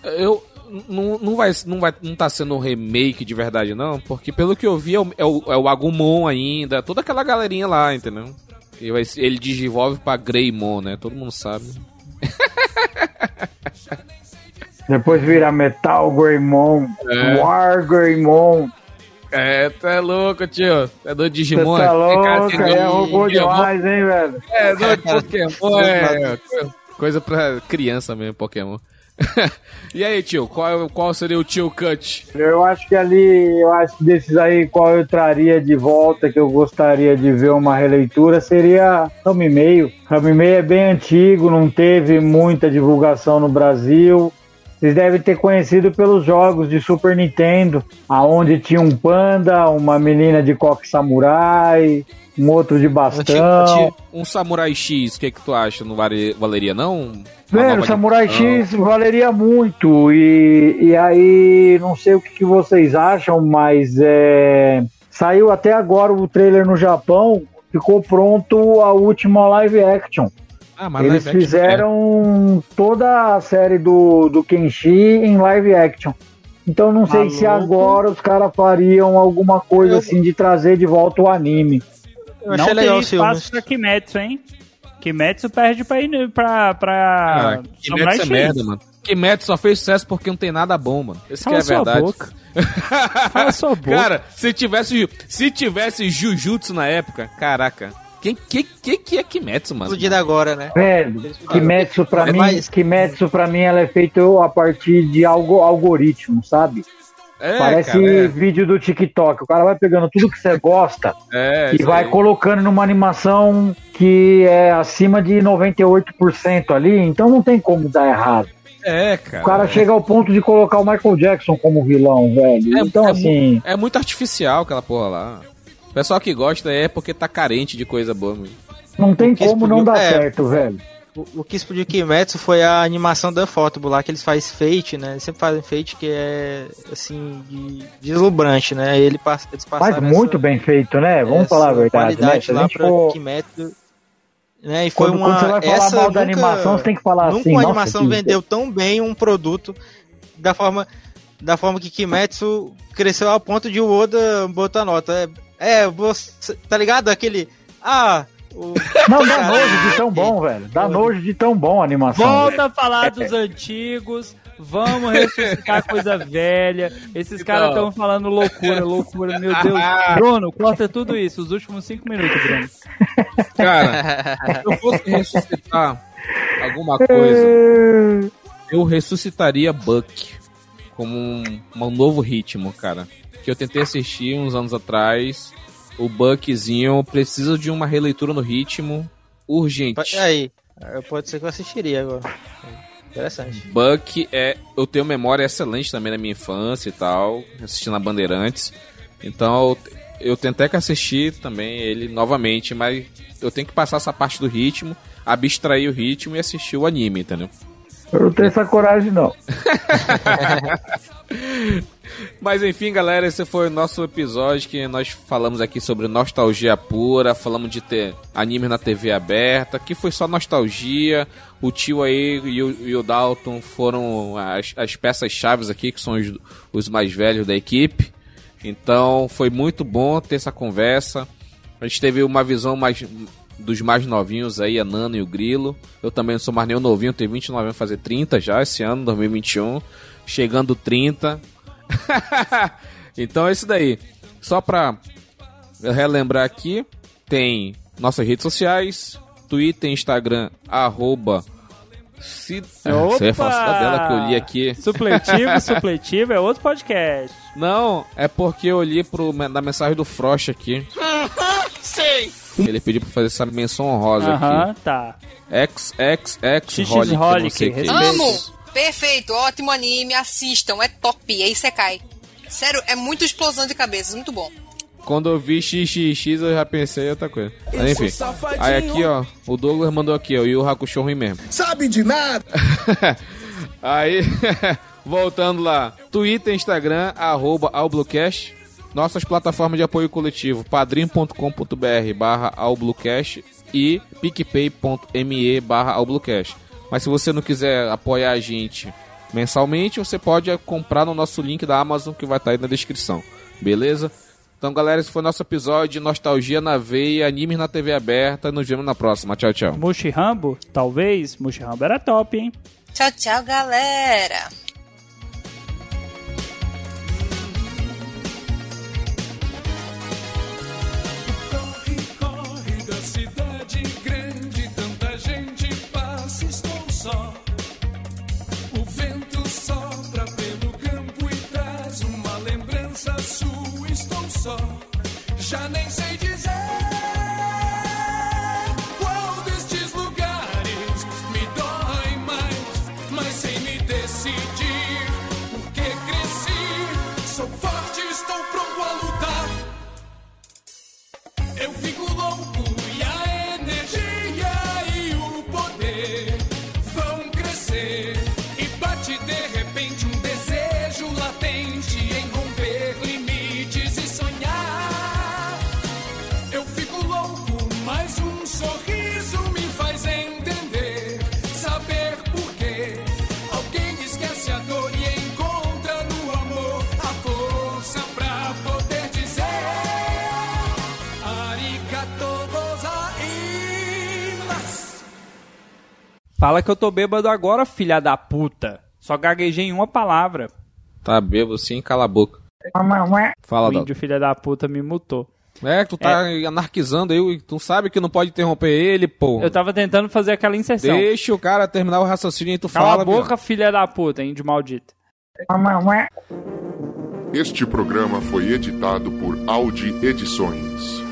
Eu. Não, não vai não vai não tá sendo um remake de verdade não, porque pelo que eu vi é o, é o, é o Agumon ainda, toda aquela galerinha lá, entendeu? Ele desenvolve pra Greymon, né? Todo mundo sabe. [LAUGHS] Depois vira Metal Greymon, É. War Greymon. É, tu é louco, tio. É do Você Digimon. tá é louco, cara, é robô demais, hein, velho? É, doido, [LAUGHS] Pokémon é coisa pra criança mesmo, Pokémon. [LAUGHS] e aí, tio, qual, qual seria o tio Cut? Eu acho que ali, eu acho que desses aí, qual eu traria de volta, que eu gostaria de ver uma releitura, seria Rame Meio. Rame Meio é bem antigo, não teve muita divulgação no Brasil. Vocês devem ter conhecido pelos jogos de Super Nintendo, aonde tinha um panda, uma menina de coque samurai, um outro de bastão. Um Samurai X, o que, que tu acha? Não vale- valeria, não? Velho, o Samurai edição? X valeria muito. E, e aí, não sei o que, que vocês acham, mas é, saiu até agora o trailer no Japão. Ficou pronto a última live action. Ah, Eles fizeram toda a série do, do Kenshi em live action. Então não sei se Maluco. agora os caras fariam alguma coisa Eu- assim de trazer de volta o anime. Eu Não achei teria legal os espaço filmes. pra Kimetsu, hein? Kimetsu perde pra, ir- pra, pra Ah, Samurai Kimetsu é X. merda, mano. Kimetsu só fez sucesso porque não tem nada bom, mano. Esse que Cala é verdade. boca. [LAUGHS] Cala sua boca. Cara, se tivesse, se tivesse Jujutsu na época, caraca. Quem que, que, que é Kimetsu, mano? Explodido agora, né? Velho, Kimetsu pra É mim, mais- Kimetsu pra mim ela é feita a partir de algo algoritmo, sabe? É, Parece cara, é. vídeo do TikTok. O cara vai pegando tudo que você gosta [LAUGHS] É, e vai aí. colocando numa animação que é acima de 98% ali, então não tem como dar errado. É, cara. O cara chega ao ponto de colocar o Michael Jackson como vilão, velho. É- então é assim, É muito artificial aquela porra lá. O pessoal que gosta é porque tá carente de coisa boa, mano. não tem como não explodiu- dar é. certo, velho. O, o que explodiu Kimetsu foi a animação da Fotobu lá, que eles fazem Fate, né? Eles sempre fazem Fate que é, assim, de, deslumbrante, né? Ele passa, eles Faz muito essa- bem feito, né? Vamos essa falar a verdade, né? qualidade a lá gente pra for... Kimetsu, né? E foi Quando, uma... quando você vai falar essa mal da nunca- animação, você tem que falar Nunca assim. uma nossa, animação que- vendeu tão bem um produto da forma, da forma que Kimetsu cresceu ao ponto de o Oda botar nota. É, é você, tá ligado? Aquele. Ah, o. [LAUGHS] Não, dá nojo de tão bom, velho. Dá nojo de tão bom a animação. velho. Volta a falar dos [LAUGHS] antigos. Vamos ressuscitar coisa velha. Esses caras estão falando loucura, loucura. Meu Deus. Bruno, corta tudo isso. Os últimos cinco minutos, Bruno. Cara, [LAUGHS] se eu fosse ressuscitar alguma coisa, eu ressuscitaria Buck como um, um novo ritmo, cara. Que eu tentei assistir uns anos atrás. O Buckzinho precisa de uma releitura no ritmo urgente. Aí, pode ser que eu assistiria agora. Interessante. Buck é. Eu tenho memória excelente também da minha infância e tal, assistindo a Bandeirantes. Então eu, eu tentei que assistir também ele novamente, mas eu tenho que passar essa parte do ritmo, abstrair o ritmo e assistir o anime, entendeu? Eu não tenho essa coragem, não. [LAUGHS] Mas enfim, galera, esse foi o nosso episódio que nós falamos aqui sobre nostalgia pura, falamos de ter anime na TV aberta, que foi só nostalgia. O tio aí e o, e o Dalton foram as, as peças chaves aqui, que são os, os mais velhos da equipe. Então foi muito bom ter essa conversa. A gente teve uma visão mais dos mais novinhos aí, a Nano e o Grilo. Eu também não sou mais nenhum novinho, tenho 29 anos, fazer 30 já esse ano, 2021. Chegando 30. [LAUGHS] então é isso daí. Só pra relembrar aqui, tem nossas redes sociais, Twitter, Instagram, arroba. Se... Ah, Você ia falar cidadela que eu li aqui. [LAUGHS] Supletivo, supletivo é outro podcast. Não, é porque eu li pro, na mensagem do Frost aqui. [LAUGHS] Sei! Ele pediu pra fazer essa menção honrosa Aham, aqui. tá. XXX XX Holic, que. Amo! Perfeito, ótimo anime, assistam, é top, aí você cai. Sério, é muito explosão de cabeças, muito bom. Quando eu vi XXX, eu já pensei em outra coisa. Mas enfim. Aí aqui, ó, o Douglas mandou aqui, ó, e o Hakusho ruim mesmo. Sabe de nada! [LAUGHS] Aí, [LAUGHS] Voltando lá. Twitter, Instagram, arroba Albluecast. Nossas plataformas de apoio coletivo, padrim.com.br barra Albluecast e picpay.me barra Albluecast. Mas se você não quiser apoiar a gente mensalmente, você pode comprar no nosso link da Amazon que vai estar aí na descrição. Beleza? Então, galera, esse foi nosso episódio de Nostalgia na Veia, animes na TV aberta. Nos vemos na próxima. Tchau, tchau. Mushi Rambo? Talvez. Mushi Rambo era top, hein? Tchau, tchau, galera. Só. Já nem sei dizer Fala que eu tô bêbado agora, filha da puta. Só gaguejei em uma palavra. Tá bêbado sim, cala a boca. Fala, o índio filha da puta me mutou. É, tu tá anarquizando aí, tu sabe que não pode interromper ele, pô. Eu tava tentando fazer aquela inserção. Deixa o cara terminar o raciocínio e tu Cala fala. a boca, filha da puta, índio maldito. Este programa foi editado por Audi Edições.